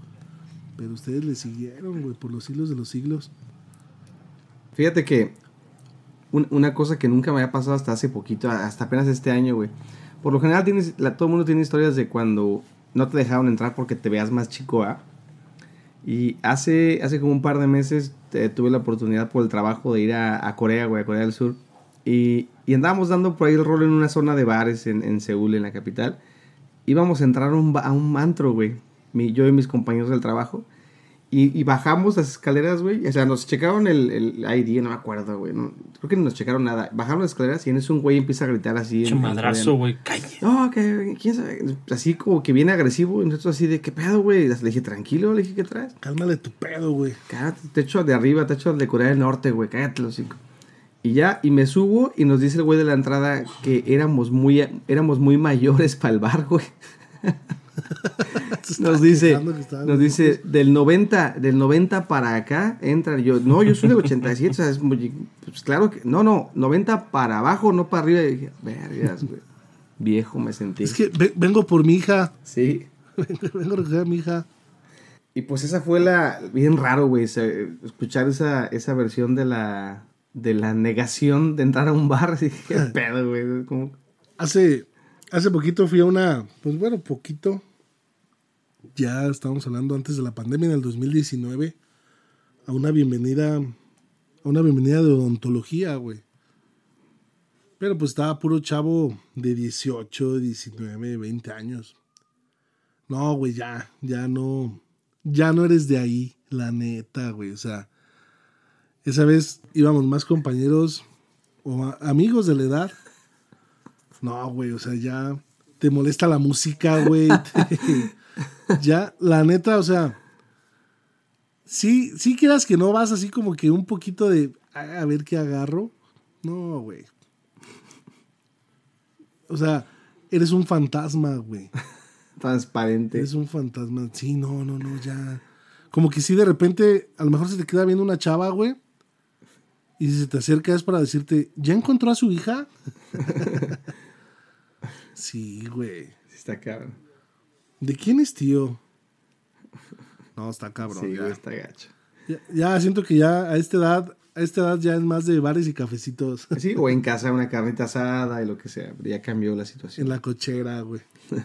S1: Pero ustedes le siguieron, güey, por los siglos de los siglos.
S3: Fíjate que un- una cosa que nunca me había pasado hasta hace poquito, hasta apenas este año, güey. Por lo general tienes, la- todo el mundo tiene historias de cuando no te dejaron entrar porque te veas más chico, ¿ah? Y hace, hace como un par de meses eh, tuve la oportunidad por el trabajo de ir a, Corea, güey, a Corea del Sur. Y, y andábamos dando por ahí el rol en una zona de bares en, Seúl, en la capital. Íbamos a entrar a un antro, güey. Mi- yo y mis compañeros del trabajo. Y, y bajamos las escaleras, güey. O sea, nos checaron el, el ID, no me acuerdo, güey. no- creo que no nos checaron nada. Bajaron las escaleras y en eso un güey empieza a gritar así. En
S2: madrazo, güey. Calle.
S3: No, que quién sabe. Así como que viene agresivo. Y nosotros así de, ¿qué pedo, güey? Le dije, tranquilo, le dije, ¿qué traes?
S1: Cálmale tu pedo, güey.
S3: Cállate, te echo de arriba, te echo de Corea del Norte, güey. Cállate, los cinco. Y ya, y me subo y nos dice el güey de la entrada que éramos muy, éramos muy mayores (laughs) para el bar, güey. Nos dice, nos dice, del 90, del 90 para acá entran. Yo, no, yo soy del 87, o sea, es muy, pues claro que, no, no, 90 para abajo, no para arriba. Y dije, vergas, güey. Viejo me sentí.
S1: Es que ve- vengo por mi hija.
S3: Sí. (laughs)
S1: vengo a recoger a mi hija.
S3: Y pues esa fue la, bien raro, güey, escuchar esa, esa versión de la, de la negación de entrar a un bar. (laughs) Así, qué pedo, güey. Como,
S1: Hace, hace poquito fui a una, pues bueno, poquito. Ya estábamos hablando antes de la pandemia, en el 2019, a una bienvenida, a una bienvenida de odontología, güey. Pero pues estaba puro chavo de 18, 19, 20 años. No, güey, ya, ya no, ya no eres de ahí, la neta, güey. O sea, esa vez íbamos más compañeros o amigos de la edad. No, güey, o sea, ya te molesta la música, güey. te- (laughs) ya, la neta, o sea, sí, sí quieras que no vas así como que un poquito de a, ver qué agarro. No, güey. O sea, eres un fantasma, güey.
S3: transparente.
S1: Eres un fantasma. Sí, no, no, no, ya. Como que sí, de repente, a lo mejor se te queda viendo una chava, güey. Y si se te acerca es para decirte, ¿ya encontró a su hija? (laughs) sí, güey.
S3: Sí, está cabrón.
S1: ¿De quién es tío? No, está cabrón.
S3: sí,
S1: ya.
S3: está gacho.
S1: Ya, ya siento que ya a esta edad, a esta edad ya es más de bares y cafecitos. (laughs)
S3: Sí, o en (laughs) casa una carnita asada y lo que sea. pero Ya cambió la
S1: en
S3: situación.
S1: la cochera, güey. (laughs)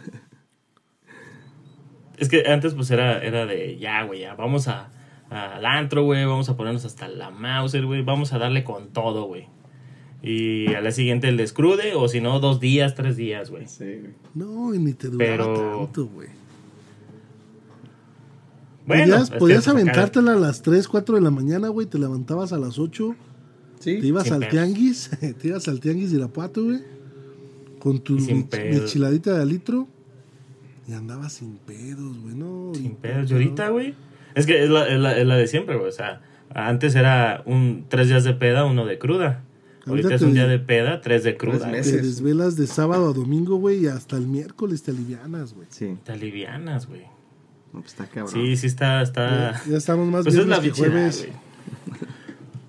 S2: Es que antes pues era, era de, ya, güey, ya, vamos a, al antro, güey, vamos a ponernos hasta la Mauser, güey, vamos a darle con todo, güey. Y a la siguiente el descrude, o si no, dos días, tres días, güey.
S3: Sí, güey.
S1: No, y ni te duraba
S2: Pero-
S1: tanto, güey.
S2: Bueno,
S1: podías podías
S2: pues, acá-
S1: aventártela a las 3, 4 de la mañana, güey. Te levantabas a las 8.
S3: Sí.
S1: Te ibas
S2: sin
S1: al
S2: pedos.
S1: tianguis. (laughs) Te ibas al tianguis de Irapuato, güey. Con tu michiladita de litro. Y andabas sin pedos, güey. No,
S2: Sin pedos. Y ahorita, güey. Es que es la, es la, es la de siempre, güey. O sea, antes era un tres días de peda, uno de cruda.
S1: Ahorita
S2: Ahorita es un día de peda, tres de cruda.
S3: Tres
S2: güey.
S3: meses.
S1: Te desvelas de sábado a domingo, güey. Y hasta el miércoles te alivianas, güey.
S3: Sí.
S2: Te alivianas, güey.
S3: No, pues está cabrón.
S2: Sí, sí está, está...
S1: Ya, ya estamos más
S2: Pues es la
S1: que
S2: bichera,
S1: jueves.
S2: güey.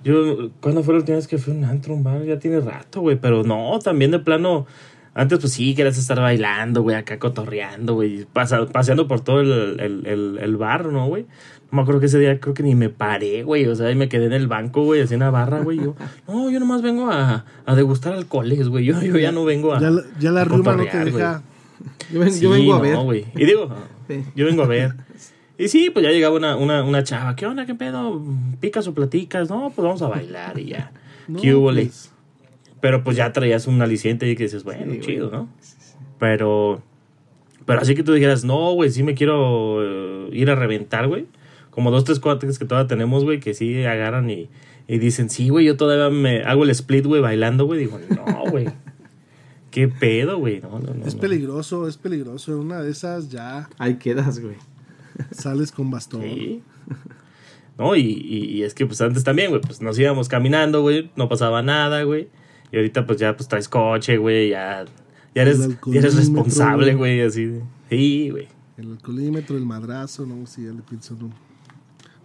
S2: Yo, ¿cuándo fue la última vez que fui a un antro, un bar? Ya tiene rato, güey. Pero no, también de plano, Antes, pues sí, querías estar bailando, güey, acá cotorreando, güey, paseando por todo el, el, el, el bar, ¿no, güey? No me acuerdo que ese día creo que ni me paré, güey, o sea, ahí me quedé en el banco, güey, así en la barra, güey. Yo, (laughs) no, yo nomás vengo a, a degustar alcoholes, güey, yo, yo ya no vengo a.
S1: Ya, la- ya la
S2: a
S1: ruma no te deja.
S3: Yo, ven-
S2: Sí,
S3: yo vengo a
S2: no,
S3: ver.
S2: güey. Y digo,
S3: Sí.
S2: yo vengo a ver. (laughs) Y sí, pues ya llegaba una, una, una chava. ¿Qué onda? ¿Qué pedo? ¿Picas o platicas? No, pues vamos a bailar y ya. (laughs)
S1: No,
S2: ¿Qué hubo,
S1: pues,
S2: Pero pues ya traías un aliciente y que dices, bueno,
S3: Sí, güey.
S2: chido, ¿no? Pero, pero así que tú dijeras, no, güey, sí me quiero eh, ir a reventar, güey. Como dos, tres cuates que todavía tenemos, güey, que sí agarran y, y dicen, sí, güey, yo todavía me hago el split, güey, bailando, güey. Digo, no, güey. (laughs) ¿Qué pedo, güey? No, no, no.
S1: es
S2: no.
S1: peligroso, es peligroso. En una de esas ya
S3: Ahí quedas, güey.
S1: sales con bastón.
S2: Sí. No, y, y, y es que pues antes también, güey, pues nos íbamos caminando, güey, no pasaba nada, güey. Y ahorita pues ya pues traes coche, güey, ya, ya eres, ya eres responsable,
S1: güey.
S2: así. de- Sí, güey.
S1: El alcoholímetro, el madrazo, no, sí, ya le pienso, no.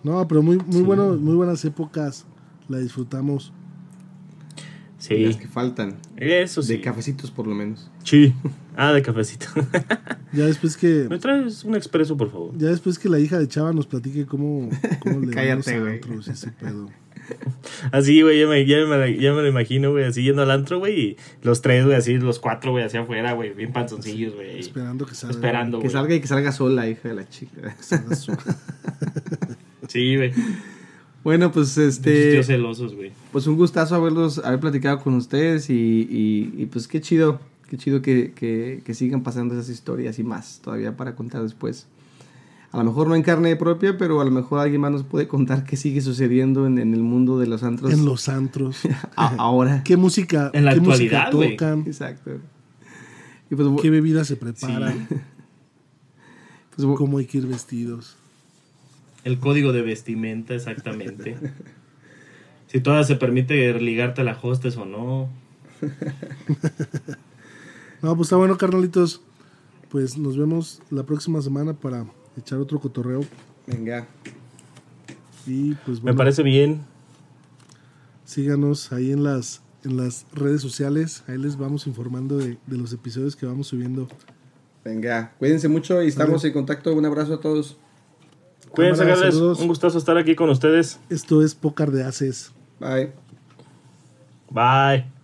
S1: No, pero muy, muy, bueno, muy buenas épocas. La disfrutamos.
S2: Sí,
S3: Las que faltan.
S2: eso sí.
S3: De cafecitos, por lo menos.
S2: Sí. (laughs) Ah, de cafecito. (laughs)
S1: Ya después que
S2: ¿Me traes un expreso, por favor?
S1: ya después que la hija de Chava nos platique cómo, cómo (laughs) le
S3: Cállate, güey.
S1: ese pedo.
S2: Así, güey, ya me, ya, me, ya me lo imagino, güey, así yendo al antro, güey, y los tres, güey, así, los cuatro, güey, hacia afuera, güey, bien panzoncillos, güey.
S1: Esperando que salga.
S2: Esperando,
S3: Que salga y que salga sola, hija de la chica.
S1: salga su-
S2: Sí, güey.
S3: Bueno, pues
S2: Este... celosos, güey.
S3: Pues un gustazo haberlos, haber platicado con ustedes y, y, y, pues qué chido, qué chido que, que, que sigan pasando esas historias y más todavía para contar después. A lo mejor no en carne propia, pero a lo mejor alguien más nos puede contar qué sigue sucediendo en, en el mundo de los antros
S1: en los antros. (laughs)
S3: ahora.
S1: ¿Qué música,
S2: En la
S1: qué
S2: actualidad,
S1: música tocan?
S3: Exacto. Y pues,
S1: ¿Qué bebidas se preparan? (laughs)
S3: pues,
S1: ¿Cómo hay que ir vestidos?
S2: El código de vestimenta, exactamente. si todavía se permite ligarte a la hostes o no. (laughs)
S1: No, pues está bueno, carnalitos. Pues nos vemos la próxima semana para echar otro cotorreo.
S3: venga.
S1: Y pues
S2: Me
S1: bueno,
S2: parece bien.
S1: síganos ahí en las, en las redes sociales. Ahí les vamos informando de, de los episodios que vamos subiendo.
S3: Venga, cuídense mucho y estamos en contacto. Un abrazo a todos.
S2: Cuídense, Carles. Un gustazo estar aquí con ustedes.
S1: Esto es Pócar de Haces.
S3: Bye.
S2: Bye.